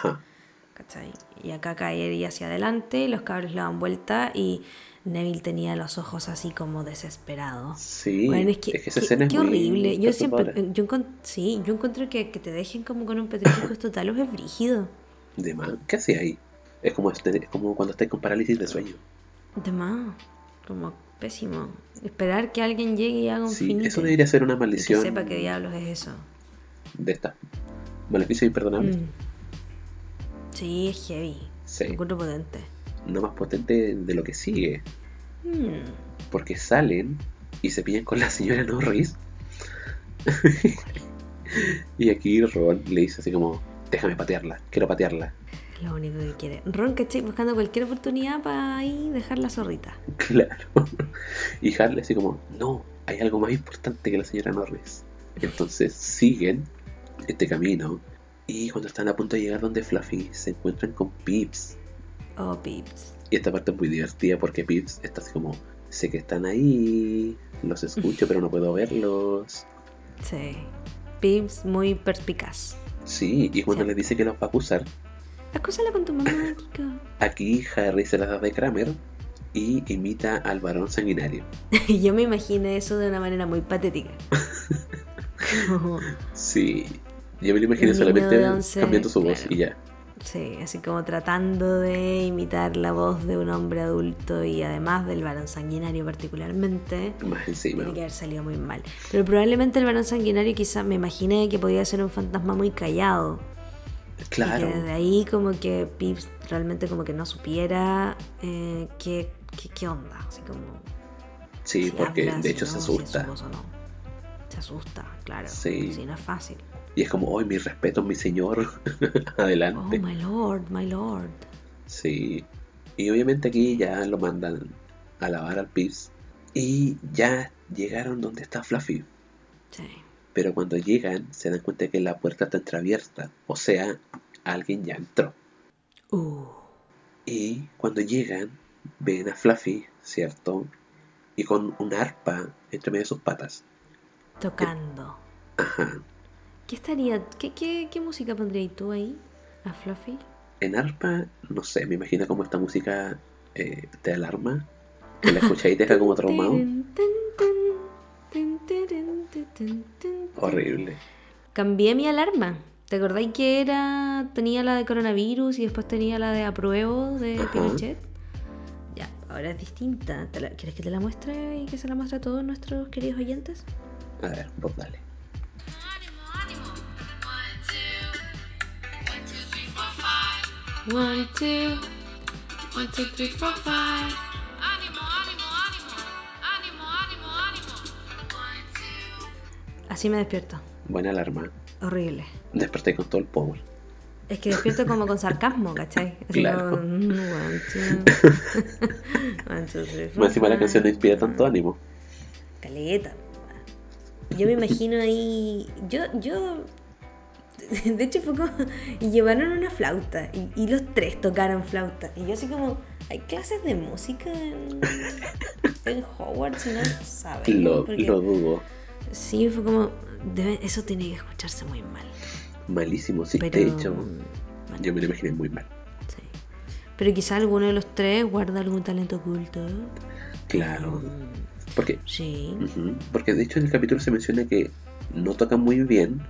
Speaker 2: ¿Cachai? Y acá cae hacia adelante, los cabros le dan vuelta y Neville tenía los ojos así como desesperados.
Speaker 1: Sí, es que, esa escena es
Speaker 2: horrible. Yo siempre, yo sí, yo encuentro que, que, te dejen como con un petrificio total es brígido.
Speaker 1: De más, ¿qué hace ahí? Es como, este, es como cuando estás con parálisis de sueño.
Speaker 2: De más. Como pésimo. Esperar que alguien llegue y haga un
Speaker 1: Sí, eso debería ser una
Speaker 2: y que
Speaker 1: maldición
Speaker 2: sepa qué diablos es eso.
Speaker 1: de esta. Maleficio imperdonable.
Speaker 2: Mm. Sí, es heavy.
Speaker 1: Sí.
Speaker 2: Encuentro potente.
Speaker 1: No más potente de lo que sigue.
Speaker 2: Mm.
Speaker 1: Porque salen y se pillan con la señora Norris. [laughs] y aquí Ron le dice así como, déjame patearla, quiero patearla.
Speaker 2: Lo único que quiere. Ron, ¿cachai? Buscando cualquier oportunidad para ahí dejar la zorrita. [laughs]
Speaker 1: Claro. Y Harley así como, no, hay algo más importante que la señora Norris. Entonces siguen este camino y cuando están a punto de llegar donde Fluffy se encuentran con Pips.
Speaker 2: Oh, Pips.
Speaker 1: Y esta parte es muy divertida porque Pips está así como, sé que están ahí, los escucho [laughs] pero no puedo verlos.
Speaker 2: Sí. Pips muy perspicaz.
Speaker 1: Sí, y cuando
Speaker 2: Sí.
Speaker 1: les dice que los va a acusar,
Speaker 2: Acúsala con tu mamá, [laughs] Kiko.
Speaker 1: aquí Harry se las da de Kramer y imita al varón sanguinario. [laughs]
Speaker 2: Yo me imaginé eso de una manera muy patética.
Speaker 1: Sí, yo me lo
Speaker 2: niño
Speaker 1: solamente cambiando su voz y ya.
Speaker 2: sí, así como tratando de imitar la voz de un hombre adulto y además del varón sanguinario particularmente.
Speaker 1: Más encima.
Speaker 2: Tiene que haber salido muy mal. Pero probablemente el varón sanguinario quizás me imaginé que podía ser un fantasma muy callado. Y
Speaker 1: Claro.
Speaker 2: que desde ahí como que Pips realmente como que no supiera eh, qué, qué, qué onda. Así como...
Speaker 1: Sí,
Speaker 2: si
Speaker 1: porque de hecho
Speaker 2: no,
Speaker 1: se
Speaker 2: si es
Speaker 1: asusta.
Speaker 2: su voz o no. Se asusta, claro.
Speaker 1: Sí.
Speaker 2: Sí, no es fácil.
Speaker 1: Y es como, hoy mi respeto, mi señor. [laughs]
Speaker 2: Oh,
Speaker 1: Adelante.
Speaker 2: my lord, my lord.
Speaker 1: Sí. Y obviamente aquí ya lo mandan a lavar al Pips. Y ya llegaron donde está Fluffy.
Speaker 2: Sí.
Speaker 1: Pero cuando llegan se dan cuenta que la puerta está entreabierta. O sea, alguien ya entró.
Speaker 2: Uh,
Speaker 1: Y cuando llegan, ven a Fluffy, ¿cierto? Y con un arpa entre medio de sus patas.
Speaker 2: Tocando.
Speaker 1: Ajá. [laughs]
Speaker 2: ¿Qué estaría, qué, qué, qué música pondrías tú ahí? ¿A Fluffy?
Speaker 1: En arpa, no sé, me imagino como esta música eh, de alarma. Que la escucháis y te deja como traumado. Horrible.
Speaker 2: Cambié mi alarma. ¿Te acordáis que era tenía la de coronavirus y después tenía la de apruebo de
Speaker 1: Ajá.
Speaker 2: Pinochet? Ya, ahora es distinta. ¿Te ¿Quieres que te la muestre y que se la muestre a todos nuestros queridos oyentes?
Speaker 1: A ver, vos dale.
Speaker 3: One, two, one, two, three, four, five.
Speaker 2: Así me despierto.
Speaker 1: Buena alarma.
Speaker 2: Horrible.
Speaker 1: Desperté con todo el power.
Speaker 2: Es que despierto como con sarcasmo, ¿cachai? Así
Speaker 1: Claro.
Speaker 2: como, mm, one, two, [laughs] [laughs] one, two, three, four,
Speaker 1: Más encima la canción no
Speaker 2: five.
Speaker 1: inspira tanto ánimo.
Speaker 2: Caleta. Yo me imagino ahí. Yo, yo. [laughs] De hecho fue como. Y llevaron una flauta. Y, y los tres tocaron flauta. Y yo así como. ¿Hay clases de música en, en Hogwarts? Y no saben.
Speaker 1: Lo,
Speaker 2: Porque
Speaker 1: lo dudo.
Speaker 2: Sí, fue como. debe- eso tiene que escucharse muy mal.
Speaker 1: Malísimo, sí.
Speaker 2: Pero.
Speaker 1: De hecho,
Speaker 2: bueno,
Speaker 1: yo me lo imaginé muy mal.
Speaker 2: sí. Pero quizá alguno de los tres guarda algún talento oculto.
Speaker 1: Claro. Porque,
Speaker 2: Sí.
Speaker 1: porque de hecho en el capítulo se menciona que no tocan muy bien,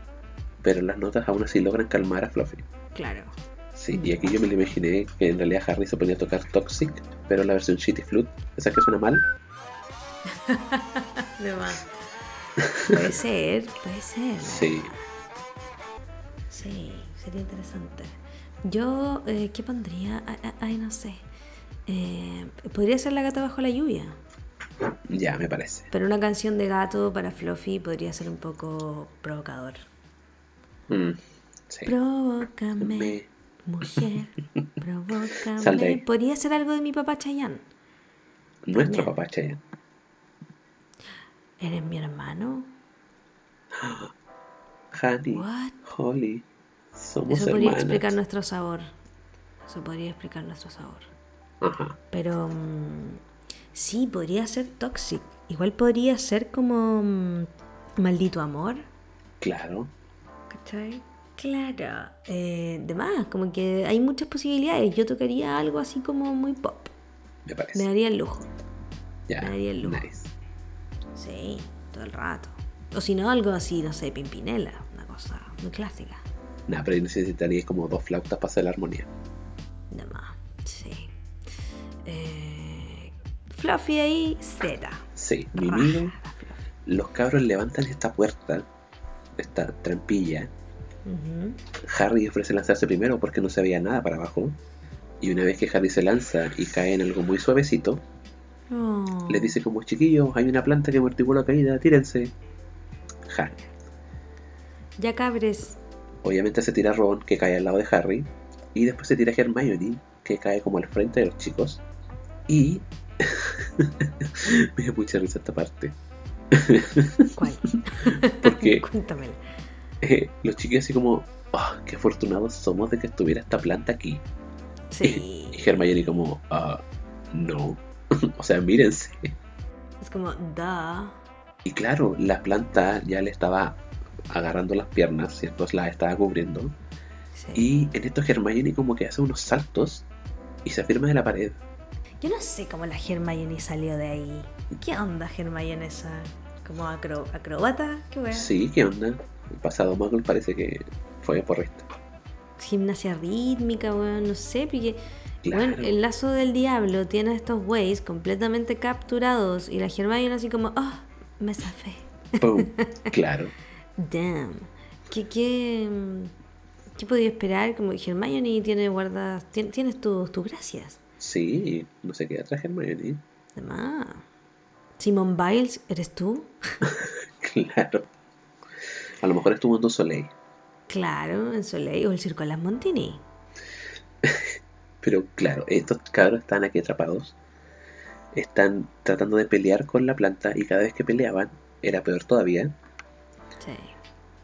Speaker 1: pero las notas aún así logran calmar a Fluffy.
Speaker 2: Claro.
Speaker 1: Sí, y aquí yo me lo imaginé que en realidad Harry se ponía a tocar Toxic, pero la versión Shitty Flute, esa que suena mal. [laughs]
Speaker 2: De más. [laughs] Puede ser, puede ser.
Speaker 1: Sí,
Speaker 2: Sí, sería interesante. Yo, eh, ¿qué pondría? Ay, ay, Ay, no sé. Eh, podría ser La gata bajo la lluvia.
Speaker 1: Ya me parece.
Speaker 2: Pero una canción de gato para Fluffy podría ser un poco provocador.
Speaker 1: Mm, sí.
Speaker 2: Provócame,
Speaker 1: Me-
Speaker 2: mujer, [laughs] provócame. Podría ser algo de mi papá Chayanne.
Speaker 1: Nuestro papá Chayanne.
Speaker 2: ¿Eres mi hermano? [gasps]
Speaker 1: Honey,
Speaker 2: What?
Speaker 1: Holly, somos
Speaker 2: Eso podría
Speaker 1: hermanas.
Speaker 2: explicar nuestro sabor. Eso podría explicar nuestro sabor.
Speaker 1: Ajá.
Speaker 2: Pero mm, sí, podría ser toxic. Igual podría ser como mm, maldito amor.
Speaker 1: Claro.
Speaker 2: ¿Cachai? Claro. Eh, de más, como que hay muchas posibilidades. Yo tocaría algo así como muy pop.
Speaker 1: Me
Speaker 2: Me
Speaker 1: parece.
Speaker 2: daría el lujo.
Speaker 1: Ya.
Speaker 2: me daría el lujo.
Speaker 1: Nice.
Speaker 2: Sí, todo el rato. O si no, algo así, no sé, Pimpinela. Una cosa muy clásica.
Speaker 1: Nah, pero necesitarías como dos flautas para hacer la armonía.
Speaker 2: De más, sí. Fluffy ahí, Z.
Speaker 1: Sí,
Speaker 2: la Fluffy.
Speaker 1: los cabros levantan esta puerta, esta trampilla. Harry ofrece lanzarse primero porque no se veía nada para abajo. Y una vez que Harry se lanza y cae en algo muy suavecito,
Speaker 2: Oh.
Speaker 1: le dice como chiquillos, hay una planta que amortigua la caída, tírense. Harry.
Speaker 2: Ya cabres.
Speaker 1: Obviamente se tira Ron, que cae al lado de Harry. Y después se tira Hermione, que cae como al frente de los chicos. Y... [laughs] Me dio mucha risa esta parte.
Speaker 2: ¿Cuál? [laughs]
Speaker 1: Porque [laughs] eh, los chiquillos así como... "Ah, qué afortunados somos de que estuviera esta planta aquí.
Speaker 2: Sí.
Speaker 1: Y Hermione como... "Ah, no. o sea, mírense.
Speaker 2: Es como, da.
Speaker 1: Y claro, la planta ya le estaba agarrando las piernas, ¿cierto? La estaba cubriendo.
Speaker 2: Sí.
Speaker 1: Y en esto Hermione como que hace unos saltos y se afirma de la pared.
Speaker 2: Yo no sé cómo la Hermione salió de ahí. ¿Qué onda Hermione esa? ¿Como acro- acrobata? ¿Qué wea?
Speaker 1: Sí, ¿qué onda? El pasado Muggle parece que fue porrista.
Speaker 2: Gimnasia rítmica, weón, no sé, porque...
Speaker 1: Claro.
Speaker 2: Bueno, el lazo del diablo tiene a estos güeyes completamente capturados y la Hermione así como, ah, me zafé.
Speaker 1: ¡Pum! [laughs] Claro.
Speaker 2: Damn. ¿Qué, qué, qué podía esperar? Como Hermione tiene guardas, tien- tienes tus tus gracias.
Speaker 1: Sí, no se queda atrás Hermione.
Speaker 2: Además, Simon Biles, ¿eres tú? [laughs]
Speaker 1: Claro. A lo mejor estuvo en Soleil.
Speaker 2: Claro, en Soleil o el Circo de las Montini. [laughs]
Speaker 1: Pero claro, estos cabros están aquí atrapados. Están tratando de pelear con la planta y cada vez que peleaban era peor todavía.
Speaker 2: Sí.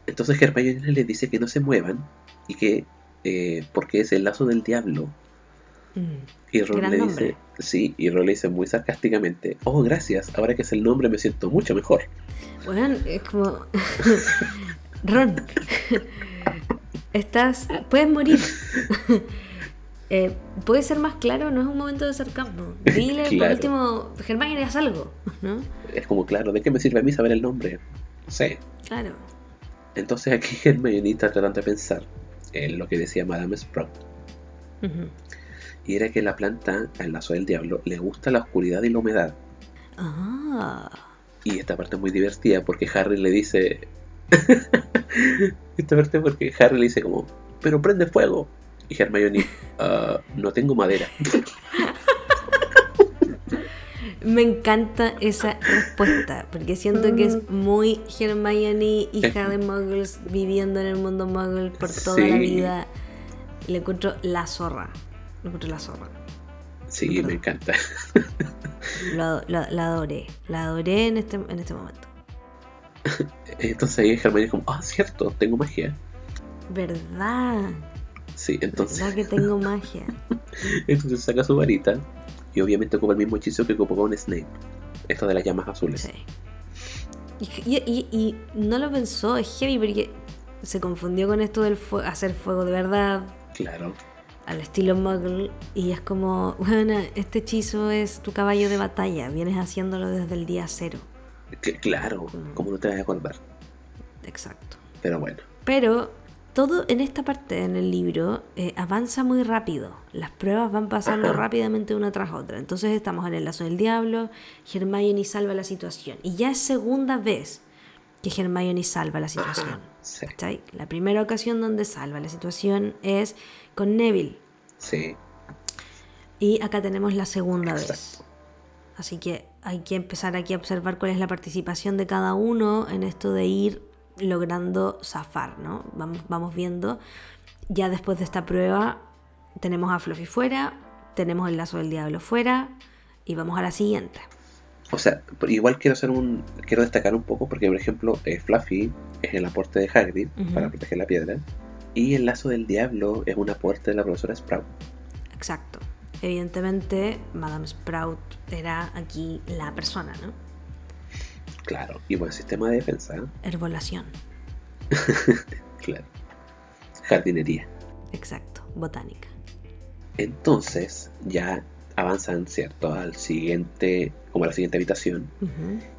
Speaker 1: Entonces Hermione les dice que no se muevan y que eh, porque es el lazo del diablo.
Speaker 2: Mm.
Speaker 1: Y Ron le
Speaker 2: nombre.
Speaker 1: dice, sí, y Ron le dice muy sarcásticamente, oh gracias, ahora que es el nombre me siento mucho mejor.
Speaker 2: Bueno, es como. [laughs] Ron. Estás. Puedes morir. [laughs] Eh, ¿Puede ser más claro? No es un momento de sarcasmo. [laughs] Dile por
Speaker 1: Claro.
Speaker 2: último, Hermione, haz algo, ¿no?
Speaker 1: Es como claro, ¿de qué me sirve a mí saber el nombre? No sé.
Speaker 2: Claro.
Speaker 1: Entonces aquí Hermione está tratando de pensar en lo que decía Madame Sprout.
Speaker 2: Ujú.
Speaker 1: Y era que la planta, al lazo del diablo, le gusta la oscuridad y la humedad.
Speaker 2: Ah.
Speaker 1: Y esta parte es muy divertida porque Harry le dice... [laughs] esta parte porque Harry le dice como, pero prende fuego. Y Hermione, [laughs] "Ah, no tengo madera. [laughs]
Speaker 2: Me encanta esa respuesta, porque siento que es muy Hermione, hija de muggles, viviendo en el mundo muggle por toda la vida. Le encuentro la zorra. Le encuentro la zorra.
Speaker 1: Sí, me encanta. [laughs]
Speaker 2: La adoré. La adoré en este, en este momento.
Speaker 1: Entonces ahí Hermione es como, ah, cierto, tengo magia.
Speaker 2: ¿Verdad?
Speaker 1: Sí, entonces,
Speaker 2: ¿Verdad que tengo magia? [laughs]
Speaker 1: entonces saca su varita y obviamente ocupa el mismo hechizo que ocupó con Snape. Esto de las llamas azules.
Speaker 2: Sí. Y, y- y- y no lo pensó, es heavy porque se confundió con esto del fue- hacer fuego de verdad,
Speaker 1: Claro.
Speaker 2: Al estilo muggle, y es como, bueno, este hechizo es tu caballo de batalla, vienes haciéndolo desde el día cero.
Speaker 1: Claro,
Speaker 2: Mm.
Speaker 1: como no te vas a acordar.
Speaker 2: Exacto.
Speaker 1: Pero bueno,
Speaker 2: Pero todo en esta parte en el libro eh, avanza muy rápido. Las pruebas van pasando rápidamente una tras otra. Entonces estamos en el lazo del diablo, Hermione salva la situación. Y ya es segunda vez que Hermione salva la situación.
Speaker 1: sí.
Speaker 2: La primera ocasión donde salva la situación es con Neville.
Speaker 1: sí,
Speaker 2: Y acá tenemos la segunda vez. Así que hay que empezar aquí a observar cuál es la participación de cada uno en esto de ir logrando zafar, ¿no? Vamos, vamos viendo. Ya después de esta prueba tenemos a Fluffy fuera, tenemos el lazo del diablo fuera y vamos a la siguiente.
Speaker 1: O sea, igual quiero hacer un quiero destacar un poco porque por ejemplo eh, Fluffy es el aporte de Hagrid para proteger la piedra y el lazo del diablo es un aporte de la profesora Sprout.
Speaker 2: Exacto. Evidentemente, Madame Sprout era aquí la persona, ¿no?
Speaker 1: Claro, y buen sistema de defensa, ¿eh?
Speaker 2: Herbolación. [laughs]
Speaker 1: claro. Jardinería.
Speaker 2: Exacto. Botánica.
Speaker 1: Entonces ya avanzan, ¿cierto? Al siguiente, como a la siguiente habitación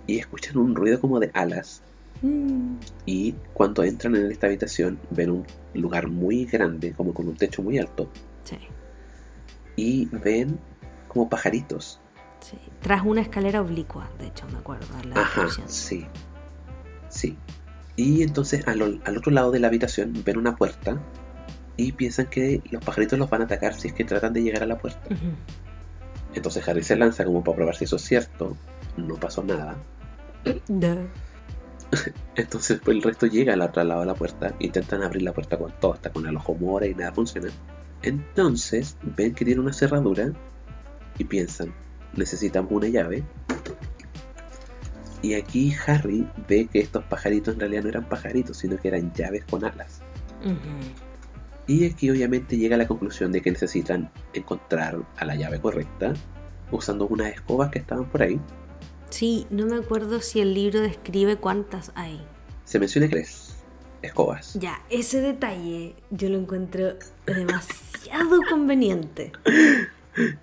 Speaker 1: y escuchan un ruido como de alas
Speaker 2: Mm.
Speaker 1: y cuando entran en esta habitación ven un lugar muy grande, como con un techo muy alto
Speaker 2: Sí.
Speaker 1: y ven como pajaritos
Speaker 2: Sí, Tras una escalera oblicua, de hecho, me acuerdo la
Speaker 1: Ajá, sí. Sí. Y entonces al, al otro lado de la habitación ven una puerta y piensan que los pajaritos los van a atacar si es que tratan de llegar a la puerta. Entonces Harry se lanza como para probar si eso es cierto. No pasó nada.
Speaker 2: Da. [laughs]
Speaker 1: Entonces pues el resto llega al otro lado de la puerta. Intentan abrir la puerta con todo, hasta con el ojo mora y nada funciona. Entonces ven que tiene una cerradura y piensan, necesitamos una llave. Y aquí Harry ve que estos pajaritos en realidad no eran pajaritos, sino que eran llaves con alas. Y aquí obviamente llega a la conclusión de que necesitan encontrar a la llave correcta usando unas escobas que estaban por ahí.
Speaker 2: Sí, no me acuerdo si el libro describe cuántas hay.
Speaker 1: Se menciona tres escobas.
Speaker 2: Ya, ese detalle yo lo encuentro demasiado [laughs] conveniente.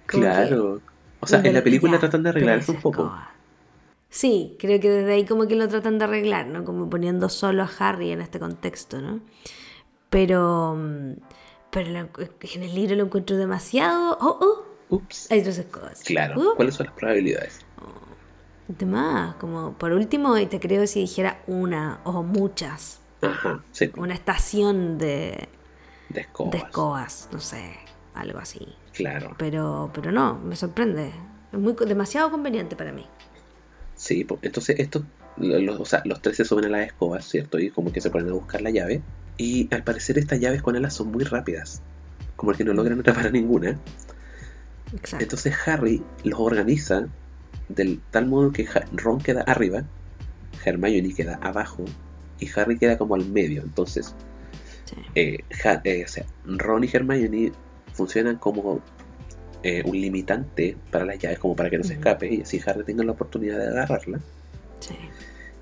Speaker 2: Como
Speaker 1: Claro. O sea, en la película
Speaker 2: Ya,
Speaker 1: tratan de arreglar eso un poco.
Speaker 2: escobas. Sí, creo que desde ahí como que lo tratan de arreglar, ¿no? Como poniendo solo a Harry en este contexto, ¿no? Pero, mm, pero en el libro lo encuentro demasiado... ¡Oh, oh!
Speaker 1: Ups.
Speaker 2: Hay tres escobas.
Speaker 1: Claro.
Speaker 2: Uh,
Speaker 1: ¿Cuáles son las probabilidades?
Speaker 2: Más, como por último, y te creo si dijera una o muchas.
Speaker 1: Ajá, sí,
Speaker 2: Una estación de,
Speaker 1: de escobas.
Speaker 2: de escobas, no sé, algo así.
Speaker 1: Claro.
Speaker 2: Pero, pero no, me sorprende. Es muy, demasiado conveniente para mí.
Speaker 1: Sí, entonces estos, lo- lo- o sea, los tres se suben a las escobas, ¿cierto? Y como que se ponen a buscar la llave. Y al parecer estas llaves con alas son muy rápidas. Como que no logran atrapar a ninguna.
Speaker 2: Exacto.
Speaker 1: Entonces Harry los organiza del tal modo que Ron queda arriba, Hermione queda abajo y Harry queda como al medio. Entonces,
Speaker 2: Sí.
Speaker 1: eh, Ha- eh, o sea, Ron y Hermione funcionan como eh, un limitante para las llaves, como para que no se escape y así Harry tenga la oportunidad de agarrarla.
Speaker 2: Sí.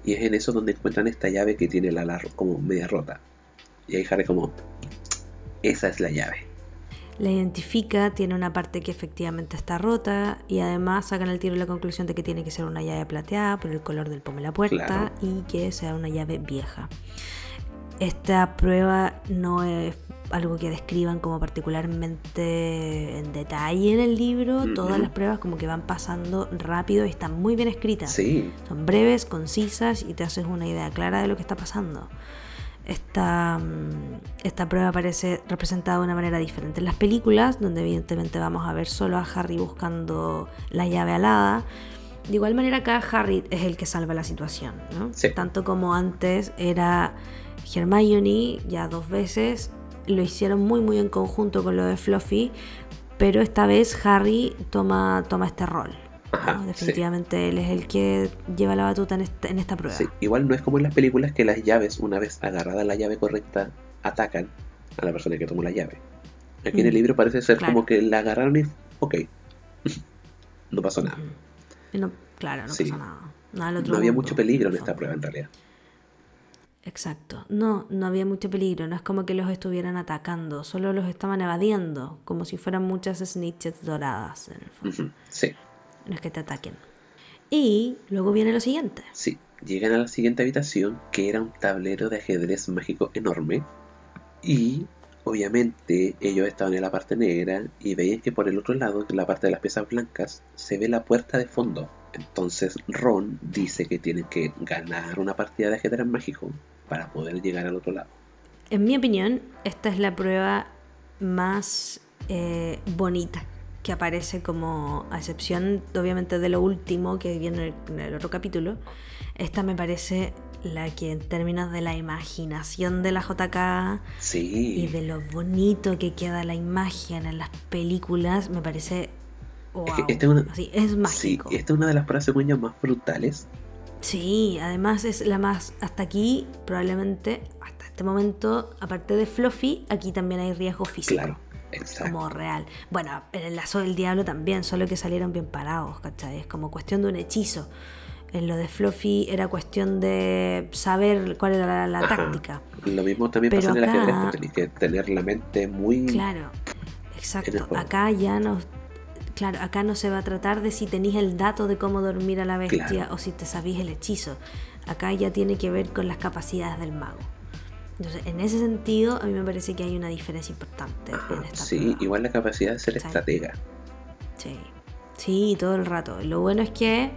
Speaker 1: Y es en eso donde encuentran esta llave que tiene la ala ro- como media rota. Y ahí Harry como, esa es la llave.
Speaker 2: La identifica, tiene una parte que efectivamente está rota y además sacan al tiro la conclusión de que tiene que ser una llave plateada por el color del pomo de la puerta
Speaker 1: Claro.
Speaker 2: y que sea una llave vieja. Esta prueba no es algo que describan como particularmente en detalle en el libro. Todas las pruebas como que van pasando rápido y están muy bien escritas.
Speaker 1: Sí,
Speaker 2: Son breves, concisas y te haces una idea clara de lo que está pasando. Esta, mm, esta prueba aparece representada de una manera diferente en las películas, donde evidentemente vamos a ver solo a Harry buscando la llave alada. De igual manera acá Harry es el que salva la situación, ¿no?
Speaker 1: Sí.
Speaker 2: Tanto como antes era Hermione, ya dos veces, lo hicieron muy muy en conjunto con lo de Fluffy, pero esta vez Harry toma, toma este rol. ¿No?
Speaker 1: Ajá, sí.
Speaker 2: Definitivamente él es el que lleva la batuta en esta, en esta prueba.
Speaker 1: sí. Igual no es como en las películas que las llaves, una vez agarrada la llave correcta, atacan a la persona que tomó la llave. Aquí en el
Speaker 2: Mm,
Speaker 1: libro parece ser
Speaker 2: claro.
Speaker 1: como que la agarraron y, ok, [laughs] no pasó nada.
Speaker 2: Y no- claro, no
Speaker 1: Sí.
Speaker 2: pasa nada. Nada del otro
Speaker 1: No había
Speaker 2: mundo,
Speaker 1: mucho peligro en esta
Speaker 2: fondo.
Speaker 1: prueba en realidad.
Speaker 2: Exacto. No, no había mucho peligro. No es como que los estuvieran atacando. Solo los estaban evadiendo. Como si fueran muchas snitches doradas, en el fondo.
Speaker 1: Sí,
Speaker 2: No es que te ataquen. Y luego viene lo siguiente.
Speaker 1: sí. Llegan a la siguiente habitación, que era un tablero de ajedrez mágico enorme. Y obviamente ellos estaban en la parte negra y veían que por el otro lado, en la parte de las piezas blancas, se ve la puerta de fondo. Entonces Ron dice que tienen que ganar una partida de ajedrez mágico para poder llegar al otro lado.
Speaker 2: En mi opinión, esta es la prueba más eh, bonita que aparece como, a excepción obviamente de lo último que viene en el otro capítulo, esta me parece la que en términos de la imaginación de la JK y
Speaker 1: Sí,
Speaker 2: de lo bonito que queda la imagen en las películas, me parece... Wow,
Speaker 1: que esta es una-
Speaker 2: así, es
Speaker 1: sí,
Speaker 2: mágico.
Speaker 1: esta es una de las según yo, más brutales.
Speaker 2: Sí, además es la más, hasta aquí, probablemente, hasta este momento, aparte de Fluffy, aquí también hay riesgo físico.
Speaker 1: Claro, exacto.
Speaker 2: Como real. Bueno, en el lazo del diablo también, solo que salieron bien parados, ¿cachai? Es como cuestión de un hechizo. En lo de Fluffy era cuestión de saber cuál era la, táctica.
Speaker 1: Lo mismo también
Speaker 2: Pero
Speaker 1: pasa en el ajedrez, tenés que tener la mente muy...
Speaker 2: Claro, exacto. Acá ya no. Claro, acá no se va a tratar de si tenéis el dato de cómo dormir a la bestia
Speaker 1: Claro.
Speaker 2: o si te sabéis el hechizo. Acá ya tiene que ver con las capacidades del mago. Entonces, en ese sentido, a mí me parece que hay una diferencia importante
Speaker 1: Ajá,
Speaker 2: en esta
Speaker 1: sí,
Speaker 2: prueba.
Speaker 1: igual la capacidad de ser
Speaker 2: Sí.
Speaker 1: estratega.
Speaker 2: Sí. Sí, todo el rato. Lo bueno es que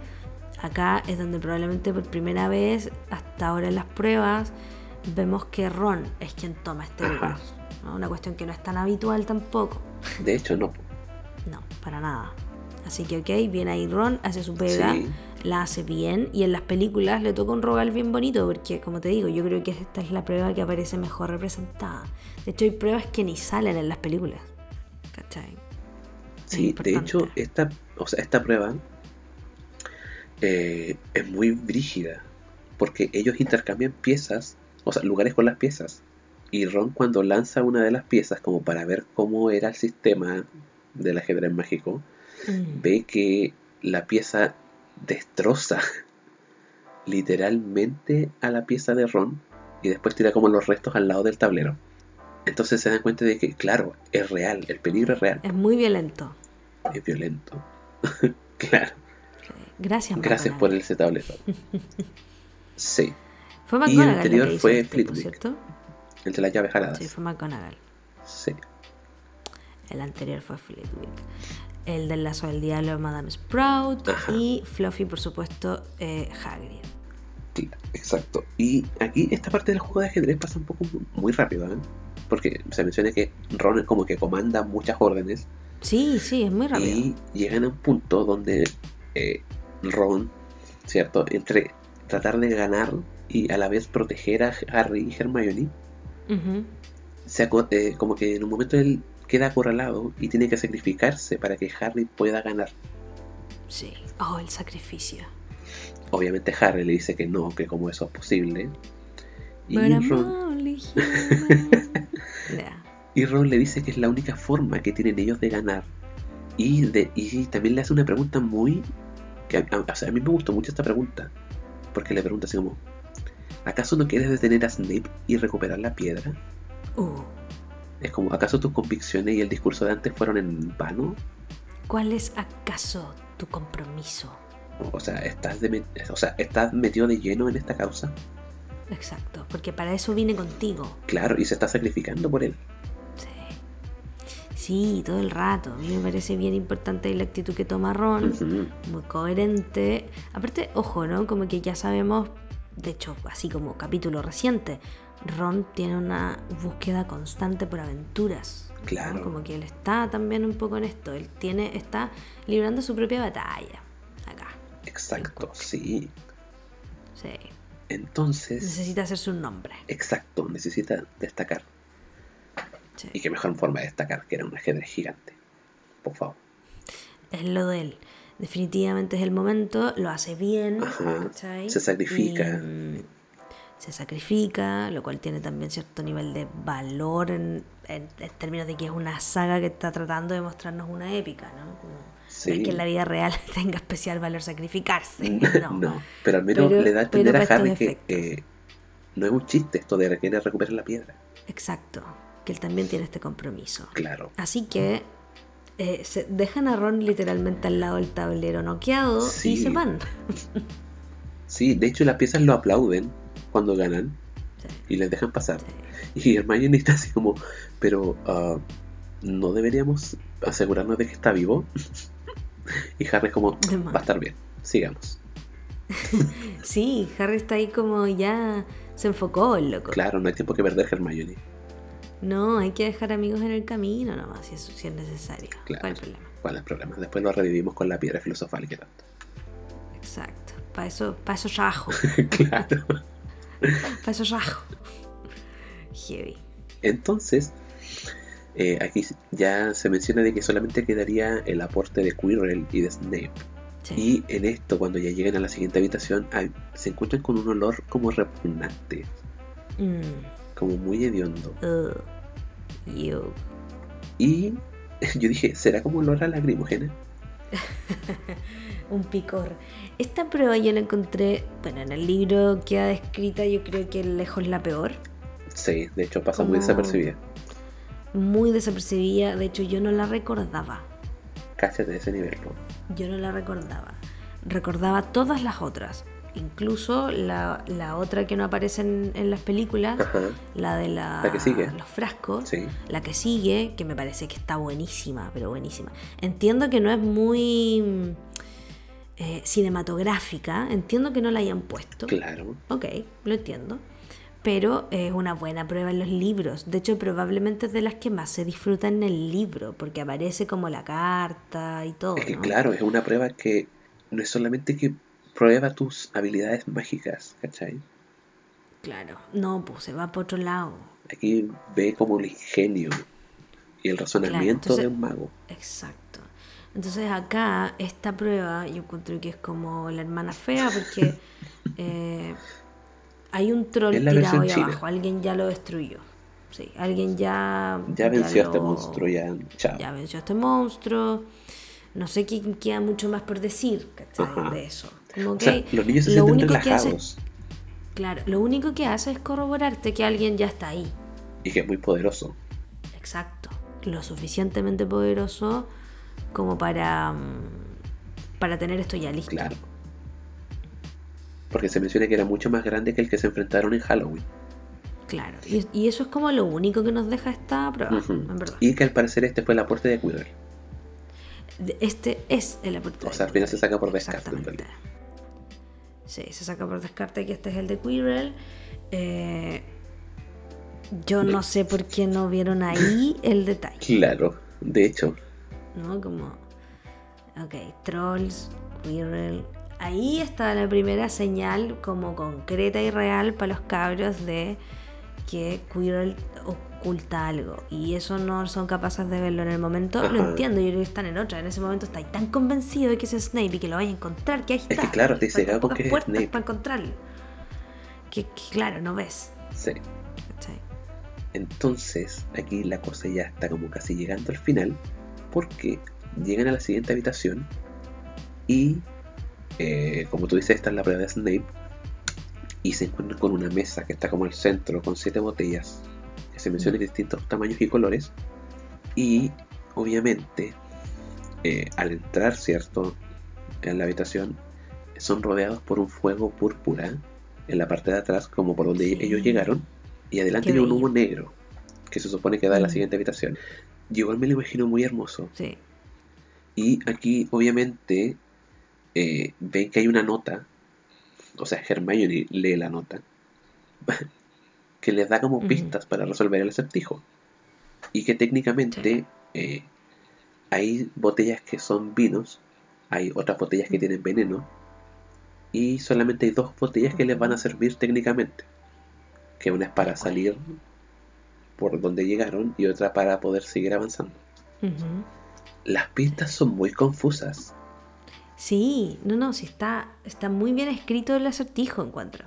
Speaker 2: acá es donde probablemente por primera vez, hasta ahora en las pruebas, vemos que Ron es quien toma este
Speaker 1: Ajá.
Speaker 2: lugar. ¿no? Una cuestión que no es tan habitual tampoco.
Speaker 1: De hecho, no.
Speaker 2: No, para nada. Así que, ok, viene ahí Ron, hace su pega,
Speaker 1: Sí.
Speaker 2: La hace bien. Y en las películas le toca un rogal bien bonito, porque, como te digo, yo creo que esta es la prueba que aparece mejor representada. De hecho, hay pruebas que ni salen en las películas. ¿Cachai? Es
Speaker 1: Sí, de hecho, esta, o sea, esta prueba eh, es muy brígida. Porque ellos intercambian piezas, o sea, lugares con las piezas. Y Ron cuando lanza una de las piezas como para ver cómo era el sistema del ajedrez mágico,
Speaker 2: Mm.
Speaker 1: ve que la pieza destroza literalmente a la pieza de Ron y después tira como los restos al lado del tablero. Entonces se dan cuenta de que, claro, es real, el peligro es real,
Speaker 2: Es muy violento.
Speaker 1: es violento. [laughs] claro,
Speaker 2: Gracias,
Speaker 1: gracias por ese tablero. [laughs] Sí,
Speaker 2: Fue
Speaker 1: Y el
Speaker 2: la
Speaker 1: anterior fue
Speaker 2: este,
Speaker 1: Flitwick.
Speaker 2: ¿cierto?
Speaker 1: el de las llaves jaladas.
Speaker 2: Sí, fue McGonagall.
Speaker 1: Sí,
Speaker 2: El anterior fue Flitwick. El del lazo del diablo, Madame Sprout.
Speaker 1: Ajá.
Speaker 2: Y Fluffy, por supuesto, eh, Hagrid.
Speaker 1: exacto. Y aquí esta parte del juego de ajedrez pasa un poco muy rápido, ¿eh? Porque se menciona que Ron como que comanda muchas órdenes
Speaker 2: Sí, sí, es muy rápido.
Speaker 1: Y llegan a un punto donde eh, Ron, ¿cierto? Entre tratar de ganar y a la vez proteger a Harry y Hermione, se eh, como que en un momento él queda acorralado y tiene que sacrificarse para que Harry pueda ganar.
Speaker 2: Sí. Oh, el sacrificio.
Speaker 1: Obviamente Harry le dice que no, que como eso es posible. Y Ron, [laughs] y Ron le dice que es la única forma que tienen ellos de ganar. Y, de, y también le hace una pregunta muy... Que a, a- o sea, a mí me gustó mucho esta pregunta. Porque le pregunta así como... ¿Acaso no quieres detener a Snape y recuperar la piedra?
Speaker 2: Uh,
Speaker 1: Es como, ¿acaso tus convicciones y el discurso de antes fueron en vano?
Speaker 2: ¿Cuál es acaso tu compromiso?
Speaker 1: O- sea, ¿estás, de, o sea, ¿estás metido de lleno en esta causa?
Speaker 2: Exacto, porque para eso vine contigo.
Speaker 1: Claro, y se está sacrificando por él.
Speaker 2: Sí. Sí, todo el rato. A mí me parece bien importante la actitud que toma Ron.
Speaker 1: Ujú.
Speaker 2: muy coherente. Aparte, ojo, ¿no? Como que ya sabemos, de hecho, así como capítulo reciente, Ron tiene una búsqueda constante por aventuras. ¿no?
Speaker 1: Claro.
Speaker 2: Como que él está también un poco en esto. Él tiene, está librando su propia batalla. Acá.
Speaker 1: Exacto, sí.
Speaker 2: Sí.
Speaker 1: Entonces,
Speaker 2: Necesita hacerse un nombre.
Speaker 1: exacto, necesita destacar.
Speaker 2: Sí.
Speaker 1: Y qué mejor forma de destacar que era un ajedrez gigante. Por favor.
Speaker 2: Es lo de él. Definitivamente es el momento, lo hace bien.
Speaker 1: Ajá, se sacrifica.
Speaker 2: Y, mm, se sacrifica, lo cual tiene también cierto nivel de valor en, en- en términos de que es una saga que está tratando de mostrarnos una épica, ¿no? Como, no
Speaker 1: Sí.
Speaker 2: es que en la vida real [laughs] tenga especial valor sacrificarse. [laughs] No.
Speaker 1: no, pero al menos
Speaker 2: Pero-
Speaker 1: le da a entender a Harry que eh, no es un chiste esto de querer recuperar la piedra.
Speaker 2: Exacto, que él también tiene este compromiso.
Speaker 1: Claro.
Speaker 2: Así que eh, se dejan a Ron literalmente al lado del tablero noqueado
Speaker 1: Sí.
Speaker 2: y se van.
Speaker 1: Sí, de hecho las piezas lo aplauden cuando ganan y les dejan pasar. Y Hermione está así como, pero ah, ¿no deberíamos asegurarnos de que está vivo? [laughs] y Harry es como, va a estar bien, sigamos. [laughs]
Speaker 2: Sí, Harry está ahí como ya se enfocó el loco.
Speaker 1: Claro, no hay tiempo que perder Hermione.
Speaker 2: No, hay que dejar amigos en el camino nomás, si es, si es necesario.
Speaker 1: Claro.
Speaker 2: ¿Cuál es el problema?
Speaker 1: ¿Cuál es el problema? Después lo revivimos con la piedra filosofal que tanto.
Speaker 2: Exacto. Para eso, para eso rajo. [laughs]
Speaker 1: claro.
Speaker 2: Para eso rajo. Heavy.
Speaker 1: Entonces, eh, aquí ya se menciona de que solamente quedaría el aporte de Quirrell y de Snape.
Speaker 2: Sí.
Speaker 1: Y en esto, cuando ya llegan a la siguiente habitación, hay- se encuentran con un olor como repugnante,
Speaker 2: Mm,
Speaker 1: como muy hediondo.
Speaker 2: you.
Speaker 1: Y [laughs] yo dije, ¿será como olor a lacrimógena? [laughs]
Speaker 2: Un picor. Esta prueba yo la encontré, bueno, en el libro queda descrita, yo creo que lejos la peor.
Speaker 1: Sí, de hecho pasa muy desapercibida.
Speaker 2: Muy desapercibida, de hecho yo no la recordaba.
Speaker 1: Cáchate de ese nivel, po.
Speaker 2: Yo no la recordaba. Recordaba todas las otras. incluso la, la otra que no aparece en, en las películas,
Speaker 1: Ajá.
Speaker 2: la de la,
Speaker 1: La que sigue.
Speaker 2: los frascos,
Speaker 1: Sí.
Speaker 2: la que sigue, que me parece que está buenísima, pero buenísima. Entiendo que no es muy eh, cinematográfica, entiendo que no la hayan puesto.
Speaker 1: Claro.
Speaker 2: Ok, lo entiendo. Pero es una buena prueba en los libros. De hecho, probablemente es de las que más se disfruta en el libro, porque aparece como la carta y todo.
Speaker 1: Es que
Speaker 2: ¿no?
Speaker 1: claro, es una prueba que no es solamente que prueba tus habilidades mágicas, ¿cachai?
Speaker 2: Claro. No, pues se va por otro lado.
Speaker 1: Aquí ve como el ingenio y el razonamiento
Speaker 2: entonces-
Speaker 1: de un mago.
Speaker 2: Exacto. Entonces acá esta prueba yo encuentro que es como la hermana fea porque [laughs] eh, hay un troll tirado ahí abajo, alguien ya lo destruyó. Sí, alguien ya...
Speaker 1: Ya venció a este monstruo, ya. Chao.
Speaker 2: Ya venció a este monstruo. No sé qué queda mucho más por decir. De eso. Como [laughs]
Speaker 1: O sea,
Speaker 2: que
Speaker 1: los niños se
Speaker 2: lo único que hace, claro, lo único que hace es corroborarte que alguien ya está ahí.
Speaker 1: y que es muy poderoso.
Speaker 2: Exacto. Lo suficientemente poderoso como para, mm, para tener esto ya listo.
Speaker 1: Claro. Porque se menciona que era mucho más grande que el que se enfrentaron en Halloween.
Speaker 2: Claro. Y, y eso es como lo único que nos deja esta prueba,
Speaker 1: Ujú.
Speaker 2: en verdad.
Speaker 1: Y que al parecer este fue el aporte de Quirrell.
Speaker 2: De- Este es el aporte.
Speaker 1: O sea, al final se saca por descarte.
Speaker 2: Sí, se saca por descarte que este es el de Quirrell. Eh, yo no sé por qué no vieron ahí el detalle,
Speaker 1: Claro, de hecho.
Speaker 2: ¿No? Como, ok, Trolls, Quirrell. Ahí está la primera señal como concreta y real para los cabros de que Quirrell oculta algo. Y eso no son capaces de verlo en el momento. Lo entiendo, yo creo que están en otra. En ese momento estáis tan convencido de que es Snape y que lo vaya a encontrar, que ahí
Speaker 1: que
Speaker 2: está.
Speaker 1: claro, estoy
Speaker 2: Faltan
Speaker 1: cegado con
Speaker 2: pocas
Speaker 1: que es Snape.
Speaker 2: para encontrarlo. Que, que claro, no ves.
Speaker 1: Sí.
Speaker 2: ¿cachai?
Speaker 1: Entonces, aquí la cosa ya está como casi llegando al final, porque llegan a la siguiente habitación y, eh, como tú dices, esta es la prueba de Snape, y se encuentran con una mesa que está como al centro, con siete botellas, que se mencionan de distintos tamaños y colores, y obviamente, eh, al entrar, ¿cierto?, en la habitación, son rodeados por un fuego púrpura en la parte de atrás, como por donde
Speaker 2: Sí.
Speaker 1: ellos llegaron, y adelante hay un humo negro, que se supone que da a la
Speaker 2: Mm.
Speaker 1: siguiente habitación. Yo igual me lo imagino muy hermoso.
Speaker 2: Sí.
Speaker 1: Y aquí, obviamente, eh, ven que hay una nota, o sea, Hermione lee la nota, [laughs] que les da como pistas para resolver el acertijo. Y que técnicamente eh, hay botellas que son vinos, hay otras botellas que
Speaker 2: Mm.
Speaker 1: tienen veneno, y solamente hay dos botellas que les van a servir técnicamente. Que una es para salir por donde llegaron y otra para poder seguir avanzando. Las pistas son muy confusas.
Speaker 2: Sí, no, no, sí está, está muy bien escrito el acertijo, encuentro.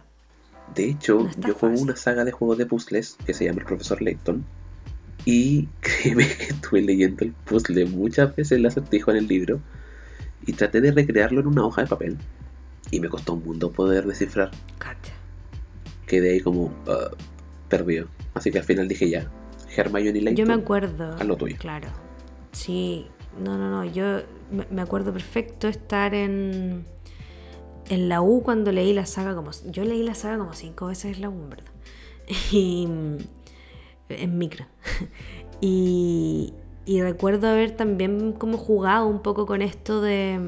Speaker 1: De hecho,
Speaker 2: No
Speaker 1: yo juego
Speaker 2: fácil.
Speaker 1: una saga de juegos de puzzles que se llama El Profesor Layton. Y [laughs] créeme que estuve leyendo el puzzle muchas veces el acertijo en el libro. Y traté de recrearlo en una hoja de papel. Y me costó un mundo poder descifrar.
Speaker 2: Cacha.
Speaker 1: Quedé ahí como ah, perdido. Así que al final dije ya. Hermione Layton.
Speaker 2: Yo me acuerdo.
Speaker 1: haz lo tuyo.
Speaker 2: Claro. Sí, no, no, no. Yo me- acuerdo perfecto estar en, en la U cuando leí la saga como. Yo leí la saga como cinco veces en la U, en verdad. [laughs] Y. En micro. [laughs] Y, y recuerdo haber también como jugado un poco con esto de.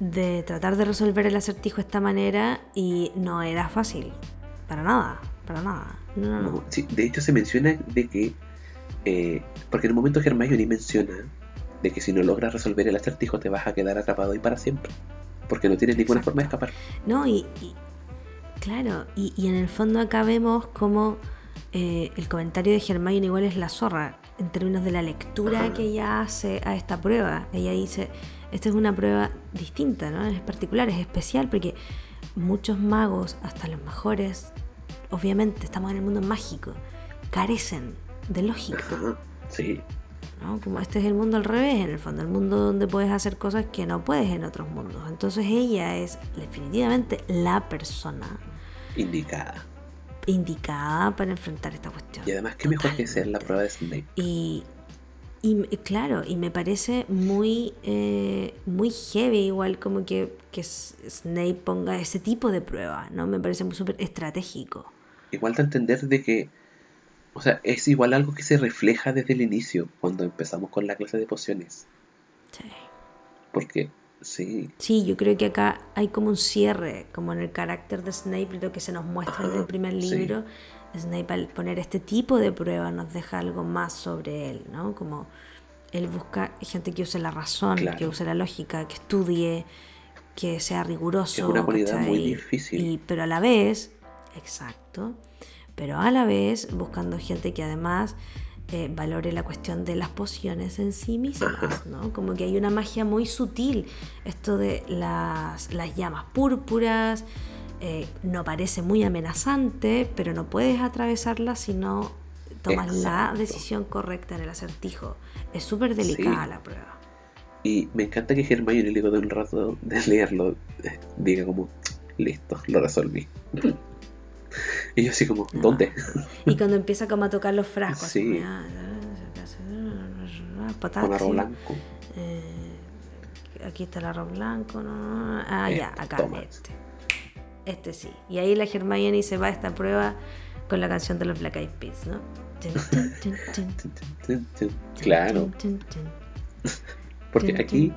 Speaker 2: de tratar de resolver el acertijo de esta manera y no era fácil. Para nada, para nada. No, no, no.
Speaker 1: No, sí, de hecho se menciona de que, eh, porque en un momento Hermione menciona de que si no logras resolver el acertijo te vas a quedar atrapado ahí para siempre, porque no tienes ninguna
Speaker 2: Exacto.
Speaker 1: forma de escapar.
Speaker 2: No, y, y- claro, y, y en el fondo acá vemos como eh, el comentario de Hermione igual es la zorra en términos de la lectura
Speaker 1: Ajá.
Speaker 2: que ella hace a esta prueba. Ella dice, esta es una prueba distinta, ¿no? Es particular, es especial porque muchos magos, hasta los mejores, obviamente estamos en el mundo mágico, carecen de lógica.
Speaker 1: Sí,
Speaker 2: ¿no? Como este es el mundo al revés, en el fondo, el mundo donde puedes hacer cosas que no puedes en otros mundos. Entonces ella es definitivamente la persona
Speaker 1: indicada.
Speaker 2: indicada para enfrentar esta cuestión.
Speaker 1: Y además, qué mejor que ser la prueba de Snape.
Speaker 2: Y claro, y me parece muy, eh, muy heavy, igual como que, que Snape ponga ese tipo de prueba, ¿no? Me parece muy súper estratégico.
Speaker 1: Igual de entender de que, o sea, es igual algo que se refleja desde el inicio, cuando empezamos con la clase de pociones.
Speaker 2: Sí.
Speaker 1: Porque, sí,
Speaker 2: Sí, yo creo que acá hay como un cierre, como en el carácter de Snape, lo que se nos muestra en el
Speaker 1: Ajá,
Speaker 2: primer
Speaker 1: sí.
Speaker 2: libro. Snape al poner este tipo de prueba nos deja algo más sobre él, ¿no? Como él busca gente que use la razón,
Speaker 1: Claro.
Speaker 2: que use la lógica, que estudie, que sea riguroso.
Speaker 1: Es una cualidad muy difícil.
Speaker 2: Y, pero a la vez, exacto, pero a la vez buscando gente que además eh, valore la cuestión de las pociones en sí mismas. ¿no? Como que hay una magia muy sutil, esto de las, las llamas púrpuras, eh, no parece muy amenazante, pero no puedes atravesarla si no tomas la decisión correcta en el acertijo. Es súper delicada
Speaker 1: Sí.
Speaker 2: la prueba.
Speaker 1: Y me encanta que Hermione luego de un rato de leerlo eh, diga como, listo, lo resolví. Y yo así como. ¿dónde? [laughs]
Speaker 2: Y cuando empieza como a tocar los frascos, así,
Speaker 1: Sí.
Speaker 2: ah,
Speaker 1: Con
Speaker 2: potasio,
Speaker 1: arroz blanco.
Speaker 2: eh, aquí está el arroz blanco, no, ah, ya,
Speaker 1: Este,
Speaker 2: acá,
Speaker 1: toma.
Speaker 2: este. Este sí. Y ahí la Hermione se va a esta prueba con la canción de los Black Eyed Peas, ¿no?
Speaker 1: Claro, porque aquí.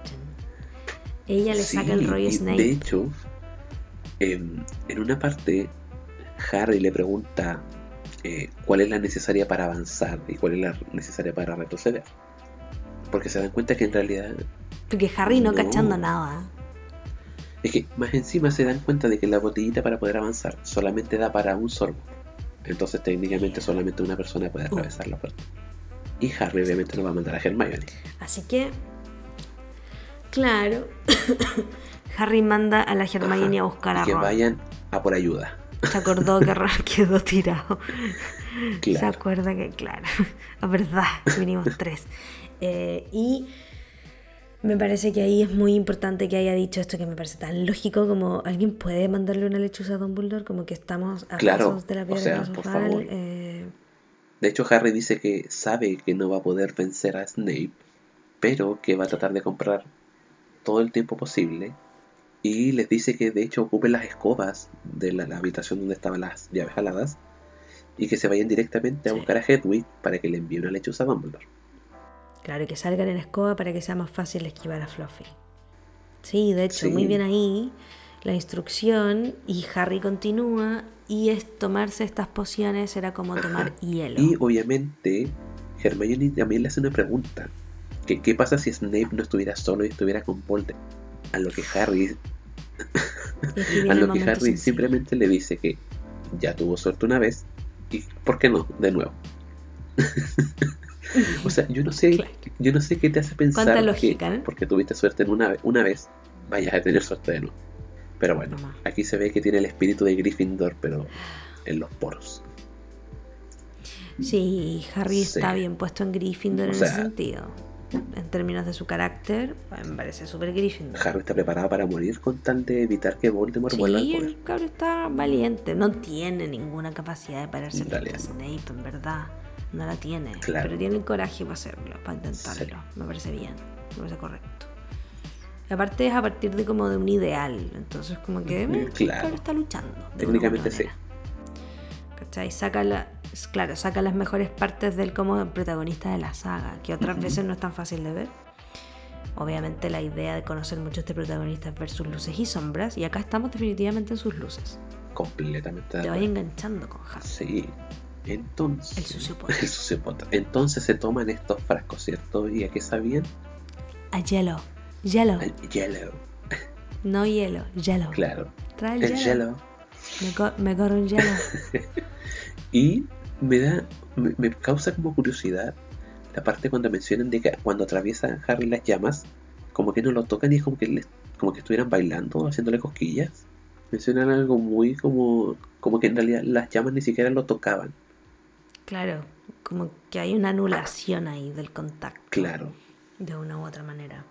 Speaker 2: Ella le
Speaker 1: Sí,
Speaker 2: saca el rollo Snape.
Speaker 1: De hecho, em, en una parte, Harry le pregunta eh, cuál es la necesaria para avanzar y cuál es la necesaria para retroceder. Porque se dan cuenta que en realidad
Speaker 2: Porque Harry no,
Speaker 1: No.
Speaker 2: cachando nada.
Speaker 1: es que más encima se dan cuenta de que la botellita para poder avanzar solamente da para un sorbo. Entonces técnicamente solamente una persona puede atravesar la puerta. Y Harry obviamente lo va a mandar a Hermione.
Speaker 2: Así que, claro, [coughs] Harry manda a la Hermione a buscar a
Speaker 1: que
Speaker 2: Ron.
Speaker 1: vayan a por ayuda.
Speaker 2: Se acordó que [laughs] Ron quedó tirado. Se acuerda que, claro, es [laughs] verdad, vinimos tres. Eh, y me parece que ahí es muy importante que haya dicho esto que me parece tan lógico como alguien puede mandarle una lechuza a Dumbledore, como que estamos a
Speaker 1: Claro,
Speaker 2: pasos de la
Speaker 1: o sea, por favor.
Speaker 2: eh,
Speaker 1: De hecho, Harry dice que sabe que no va a poder vencer a Snape, pero que va a tratar de comprar todo el tiempo posible. Y les dice que de hecho ocupen las escobas de la, la habitación donde estaban las llaves aladas y que se vayan directamente a
Speaker 2: Sí.
Speaker 1: buscar a Hedwig para que le envíe una lechuza a Dumbledore.
Speaker 2: Claro, que salgan en escoba para que sea más fácil esquivar a Fluffy. Sí, de hecho,
Speaker 1: Sí.
Speaker 2: muy bien ahí la instrucción y Harry continúa y es tomarse estas pociones era como tomar hielo.
Speaker 1: Y obviamente Hermione también le hace una pregunta. Que, ¿Qué pasa si Snape no estuviera solo y estuviera con Voldemort? A lo que Harry
Speaker 2: Y [laughs]
Speaker 1: A lo que Harry simplemente le dice que ya tuvo suerte una vez y ¿por qué no? De nuevo. [laughs] o sea, yo no sé,
Speaker 2: Claro.
Speaker 1: yo no sé qué te hace pensar
Speaker 2: Cuánta
Speaker 1: que
Speaker 2: lógica, ¿no?
Speaker 1: porque tuviste suerte en una, una vez, vayas a tener suerte de nuevo. Pero bueno,
Speaker 2: Mamá.
Speaker 1: aquí se ve que tiene el espíritu de Gryffindor, pero en los poros.
Speaker 2: Sí, Harry
Speaker 1: Sí.
Speaker 2: está bien puesto en Gryffindor
Speaker 1: O
Speaker 2: en
Speaker 1: sea-
Speaker 2: ese sentido. En términos de su carácter, me parece súper Gryffindor.
Speaker 1: Harry está preparado para morir con tal de evitar que Voldemort vuelva al
Speaker 2: Sí,
Speaker 1: poder.
Speaker 2: el cabrón está valiente. No tiene ninguna capacidad de pararse
Speaker 1: En
Speaker 2: frente a. Snape, en verdad. No la tiene.
Speaker 1: Claro.
Speaker 2: Pero tiene el coraje para hacerlo, para intentarlo.
Speaker 1: Sí.
Speaker 2: Me parece bien. Me parece correcto. Y aparte es a partir de como de un ideal. Entonces como que eh, el
Speaker 1: Claro.
Speaker 2: cabrón está luchando.
Speaker 1: Técnicamente sí.
Speaker 2: ¿Cachai? Saca la, claro, saca las mejores partes del como protagonista de la saga, que otras veces no es tan fácil de ver. Obviamente la idea de conocer mucho a este protagonista es ver sus luces y sombras, y acá estamos definitivamente en sus luces.
Speaker 1: Completamente
Speaker 2: Te vaya enganchando con Harry.
Speaker 1: Sí. Entonces.
Speaker 2: El sucio Potter. [laughs]
Speaker 1: El sucio. Entonces se toman estos frascos, ¿cierto? ¿Y a qué sabían?
Speaker 2: A hielo. Hielo.
Speaker 1: Yellow.
Speaker 2: No hielo. Hielo.
Speaker 1: Claro.
Speaker 2: Trae el,
Speaker 1: El
Speaker 2: hielo.
Speaker 1: yellow.
Speaker 2: Me, co- me corro un hielo. [laughs]
Speaker 1: Y me da. Me, me causa como curiosidad la parte cuando mencionan de que cuando atraviesa Harry las llamas, como que no lo tocan y es como que les- como que estuvieran bailando, haciéndole cosquillas. Mencionan algo muy como. como que en realidad las llamas ni siquiera lo tocaban.
Speaker 2: claro. Como que hay una anulación ahí del contacto.
Speaker 1: Claro.
Speaker 2: De una u otra manera.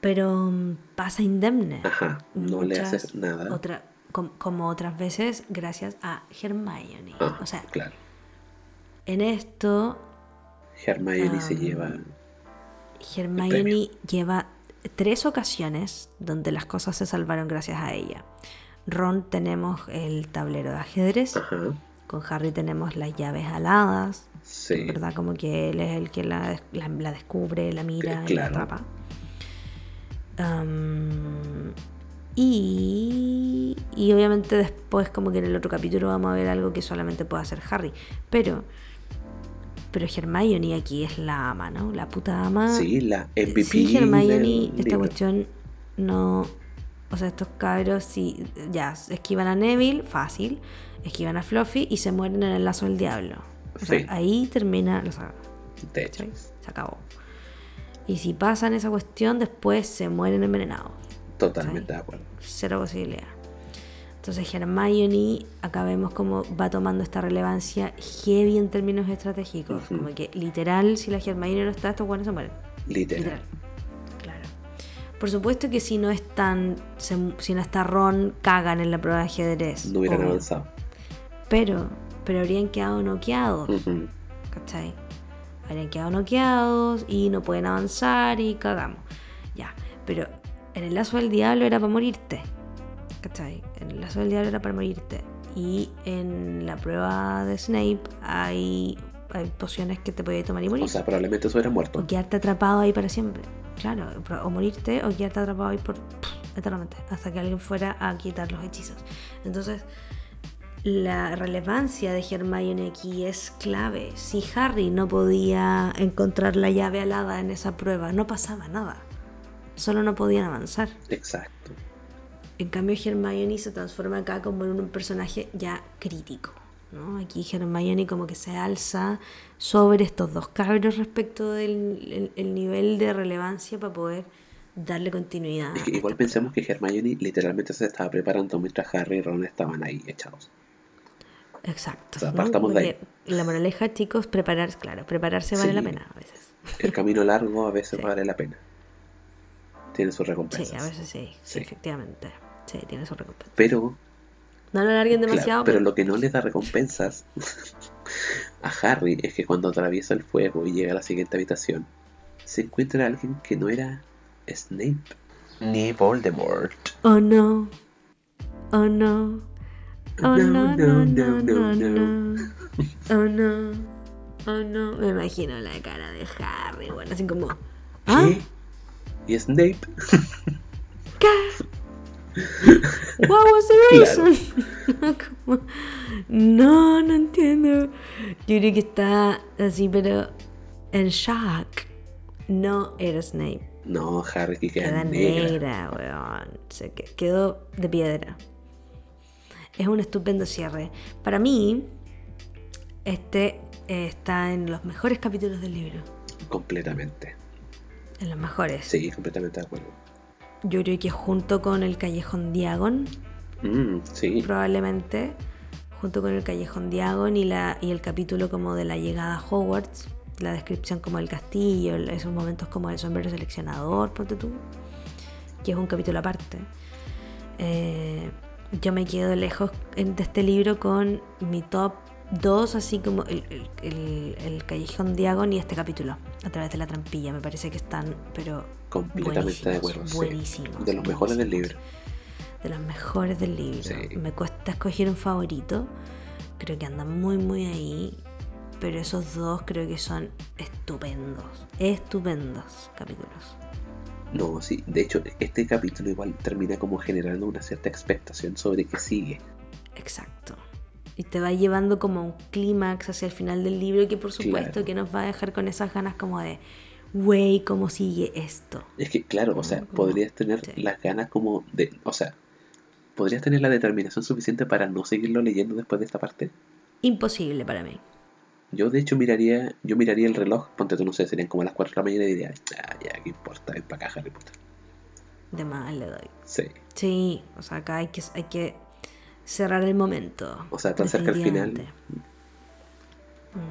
Speaker 2: Pero mm, pasa indemne.
Speaker 1: Ajá. No le
Speaker 2: Muchas
Speaker 1: hace nada.
Speaker 2: otra- com- como otras veces, gracias a Hermione.
Speaker 1: Ah,
Speaker 2: o sea,
Speaker 1: claro.
Speaker 2: En esto
Speaker 1: Hermione se lleva
Speaker 2: Hermione lleva tres ocasiones donde las cosas se salvaron gracias a ella. Ron tenemos el tablero de ajedrez,
Speaker 1: Ajá.
Speaker 2: con Harry tenemos las llaves aladas,
Speaker 1: Sí.
Speaker 2: ¿verdad? Como que él es el que la, la- la descubre, la mira y la atrapa. Y, y obviamente después como que en el otro capítulo vamos a ver algo que solamente puede hacer Harry. Pero, pero Hermione aquí es la ama, ¿no? La puta ama.
Speaker 1: Sí, la MVP.
Speaker 2: Sí, Hermione, esta
Speaker 1: libro.
Speaker 2: cuestión no. O sea, estos cabros, sí, ya, esquivan a Neville, fácil. Esquivan a Fluffy y se mueren en el lazo del diablo. O sea,
Speaker 1: Sí.
Speaker 2: ahí termina la saga.
Speaker 1: De hecho.
Speaker 2: Se acabó. Y si pasan esa cuestión, después se mueren envenenados.
Speaker 1: Totalmente de acuerdo.
Speaker 2: Cero posibilidad. Entonces Hermione, acá vemos cómo va tomando esta relevancia heavy en términos estratégicos. Como que literal, si la Hermione no está, estos buenos se mueren.
Speaker 1: Literal.
Speaker 2: Literal. Claro. Por supuesto que si no están, se- si no está Ron, cagan en la prueba de ajedrez.
Speaker 1: No hubieran
Speaker 2: obvio.
Speaker 1: avanzado.
Speaker 2: Pero, pero habrían quedado noqueados.
Speaker 1: Ujú.
Speaker 2: ¿Cachai? Habrían quedado noqueados y no pueden avanzar y cagamos. Ya, pero en el lazo del diablo era para morirte. ¿Cachai? En el lazo del diablo era para morirte. Y en la prueba de Snape hay, hay pociones que te podías tomar y morir.
Speaker 1: O sea, probablemente eso hubiera muerto.
Speaker 2: o quedarte atrapado ahí para siempre. Claro, o morirte o quedarte atrapado ahí por pff, eternamente. Hasta que alguien fuera a quitar los hechizos. Entonces, la relevancia de Hermione aquí es clave. Si Harry no podía encontrar la llave alada en esa prueba, no pasaba nada. Solo no podían avanzar.
Speaker 1: Exacto.
Speaker 2: En cambio, Hermione se transforma acá como en un personaje ya crítico. ¿no? Aquí Hermione como que se alza sobre estos dos cabros respecto del el- el nivel de relevancia para poder darle continuidad.
Speaker 1: Es que
Speaker 2: a
Speaker 1: igual
Speaker 2: esta
Speaker 1: pensemos que Hermione literalmente se estaba preparando mientras Harry y Ron estaban ahí echados.
Speaker 2: Exacto.
Speaker 1: O sea,
Speaker 2: ¿no?
Speaker 1: partamos de ahí.
Speaker 2: La moraleja, chicos, prepararse, claro, prepararse vale
Speaker 1: Sí.
Speaker 2: la pena a veces.
Speaker 1: El camino largo a veces [laughs]
Speaker 2: Sí.
Speaker 1: vale la pena. Tiene sus
Speaker 2: Sí,
Speaker 1: recompensas.
Speaker 2: a veces sí, sí,
Speaker 1: Sí.
Speaker 2: efectivamente. Sí, tiene su recompensa.
Speaker 1: Pero,
Speaker 2: No lo alarguen
Speaker 1: claro,
Speaker 2: demasiado,
Speaker 1: pero lo que no le da recompensas [laughs] a Harry es que cuando atraviesa el fuego y llega a la siguiente habitación, se encuentra alguien que no era Snape ni Voldemort.
Speaker 2: Oh no. Oh no. Oh no, no, no, no, no. Oh no. Oh no. Me imagino la cara de Harry, bueno, así como. ¿Ah?
Speaker 1: ¿Qué? ¿Y Snape? [laughs]
Speaker 2: What was the
Speaker 1: Claro.
Speaker 2: reason? [laughs] Como, no, no entiendo. Yo creo que está así, pero en shock. No era Snape.
Speaker 1: No, Harry que queda negra.
Speaker 2: negra, weón. Se que- quedó de piedra. Es un estupendo cierre. Para mí, este eh, está en los mejores capítulos del libro.
Speaker 1: Completamente.
Speaker 2: En los mejores.
Speaker 1: Sí, completamente de acuerdo.
Speaker 2: Yo creo que junto con el Callejón Diagon,
Speaker 1: Mm, sí,
Speaker 2: probablemente, junto con el Callejón Diagon y, la, y el capítulo como de la llegada a Hogwarts, la descripción como del castillo, esos momentos como el sombrero seleccionador, ponte tú, que es un capítulo aparte. Eh, yo me quedo lejos de este libro con mi top 2, así como el, el- el- el Callejón Diagon y este capítulo, a través de la trampilla. Me parece que están, pero
Speaker 1: completamente de acuerdo. sí. De los mejores del libro.
Speaker 2: de los mejores del libro.
Speaker 1: Sí.
Speaker 2: Me cuesta escoger un favorito. Creo que andan muy, muy ahí. Pero esos dos creo que son estupendos. Estupendos capítulos.
Speaker 1: No, sí, de hecho, este capítulo igual termina como generando una cierta expectación sobre qué sigue.
Speaker 2: Exacto. Y te va llevando como a un clímax hacia el final del libro que por supuesto
Speaker 1: Claro.
Speaker 2: que nos va a dejar con esas ganas como de, wey, ¿cómo sigue esto?
Speaker 1: Es que, claro, o sea,
Speaker 2: Mm,
Speaker 1: podrías tener
Speaker 2: sí.
Speaker 1: las ganas como de. O sea, podrías tener la determinación suficiente para no seguirlo leyendo después de esta parte.
Speaker 2: Imposible para mí.
Speaker 1: Yo, de hecho, miraría yo miraría el reloj, ponte tú, no sé, serían como las 4 de la mañana y diría, ya, ya, ¿qué importa? Ven para acá, Harry Potter.
Speaker 2: De más le doy.
Speaker 1: Sí.
Speaker 2: Sí, o sea, acá hay que, hay que cerrar el momento.
Speaker 1: O sea, tan cerca al final.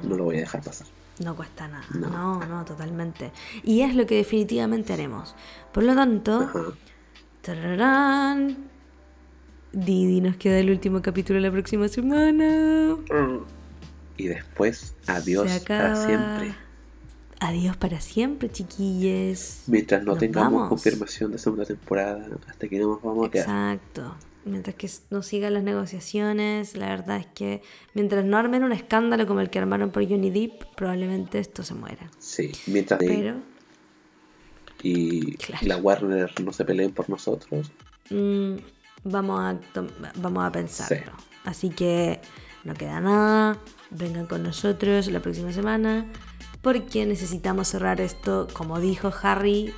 Speaker 1: No lo voy a dejar pasar.
Speaker 2: No cuesta nada.
Speaker 1: No.
Speaker 2: No. no, totalmente. Y es lo que definitivamente haremos. Por lo tanto, tararán, Didi nos queda el último capítulo la próxima semana.
Speaker 1: Y después, adiós para siempre.
Speaker 2: adiós para siempre, chiquilles.
Speaker 1: Mientras no
Speaker 2: Nos
Speaker 1: tengamos
Speaker 2: vamos.
Speaker 1: confirmación de segunda temporada, hasta que no nos vamos a quedar.
Speaker 2: Exacto. Mientras que no sigan las negociaciones, la verdad es que mientras no armen un escándalo como el que armaron por Johnny Depp, probablemente esto se muera.
Speaker 1: Sí, mientras
Speaker 2: Pero
Speaker 1: y
Speaker 2: Claro.
Speaker 1: la Warner no se peleen por nosotros.
Speaker 2: mm, vamos, a vamos a pensarlo. Así que no queda nada. Vengan con nosotros la próxima semana porque necesitamos cerrar esto como dijo Harry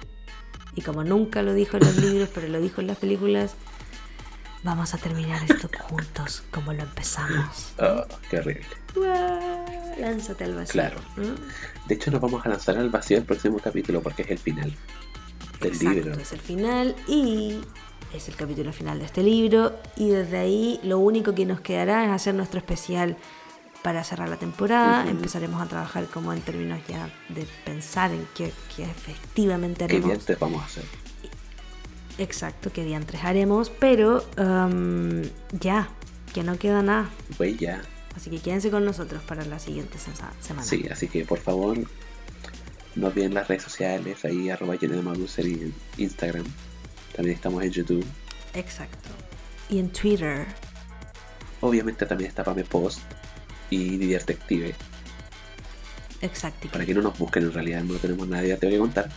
Speaker 2: y como nunca lo dijo en los [coughs] libros, pero lo dijo en las películas. Vamos a terminar esto juntos como lo empezamos.
Speaker 1: Oh, qué horrible.
Speaker 2: Lánzate al vacío.
Speaker 1: Claro.
Speaker 2: ¿no?
Speaker 1: De hecho, nos vamos a lanzar al vacío el próximo capítulo porque es el final del
Speaker 2: Exacto,
Speaker 1: libro.
Speaker 2: es el final y es el capítulo final de este libro y desde ahí lo único que nos quedará es hacer nuestro especial para cerrar la temporada. Empezaremos a trabajar como en términos ya de pensar en qué, qué efectivamente
Speaker 1: ¿Qué
Speaker 2: haremos.
Speaker 1: dientes vamos a hacer?
Speaker 2: Exacto, qué diantres haremos, pero um, ya, que no queda nada.
Speaker 1: Güey, ya.
Speaker 2: Así que quédense con nosotros para la siguiente semana.
Speaker 1: Sí, así que por favor, no olviden las redes sociales, ahí arroba en Instagram. También estamos en YouTube.
Speaker 2: Exacto. Y en Twitter.
Speaker 1: Obviamente también está Pame Post y Divertective.
Speaker 2: Exacto.
Speaker 1: Para que no nos busquen, en realidad no tenemos nada divertido que contar.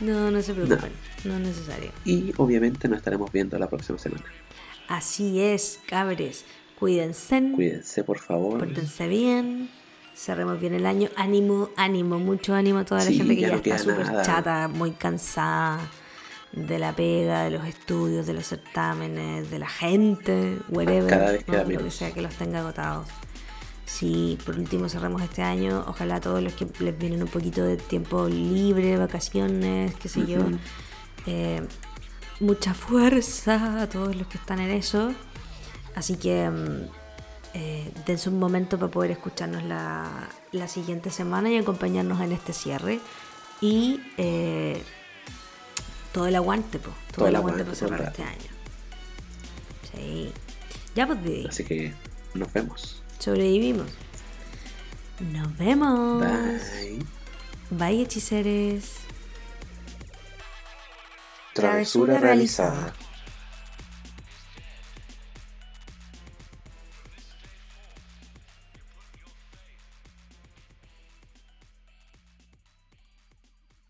Speaker 2: No, no se preocupen. No es necesario.
Speaker 1: Y obviamente nos estaremos viendo la próxima semana.
Speaker 2: Así es, cabres. Cuídense.
Speaker 1: Cuídense, por favor.
Speaker 2: Pórtense bien. Cerremos bien el año. Ánimo, ánimo, mucho ánimo a toda la
Speaker 1: Sí,
Speaker 2: gente que
Speaker 1: ya
Speaker 2: ya,
Speaker 1: no
Speaker 2: está súper chata, muy cansada de la pega, de los estudios, de los certámenes, de la gente, whatever.
Speaker 1: Cada vez
Speaker 2: ¿no?
Speaker 1: queda
Speaker 2: Lo que sea que los tenga agotados. Si por último cerramos este año, ojalá a todos los que les vienen un poquito de tiempo libre, vacaciones, qué sé yo,
Speaker 1: Ujú.
Speaker 2: Eh, mucha fuerza a todos los que están en eso. Así que mm, eh, dense un momento para poder escucharnos la, la siguiente semana y acompañarnos en este cierre. Y eh, todo el aguante, po, todo, el aguante, para cerrar
Speaker 1: rato.
Speaker 2: este año. Sí. Ya pues, Didi,
Speaker 1: Así que nos vemos.
Speaker 2: sobrevivimos. Nos vemos.
Speaker 1: Bye.
Speaker 2: Bye, hechiceres.
Speaker 1: Travesura realizada.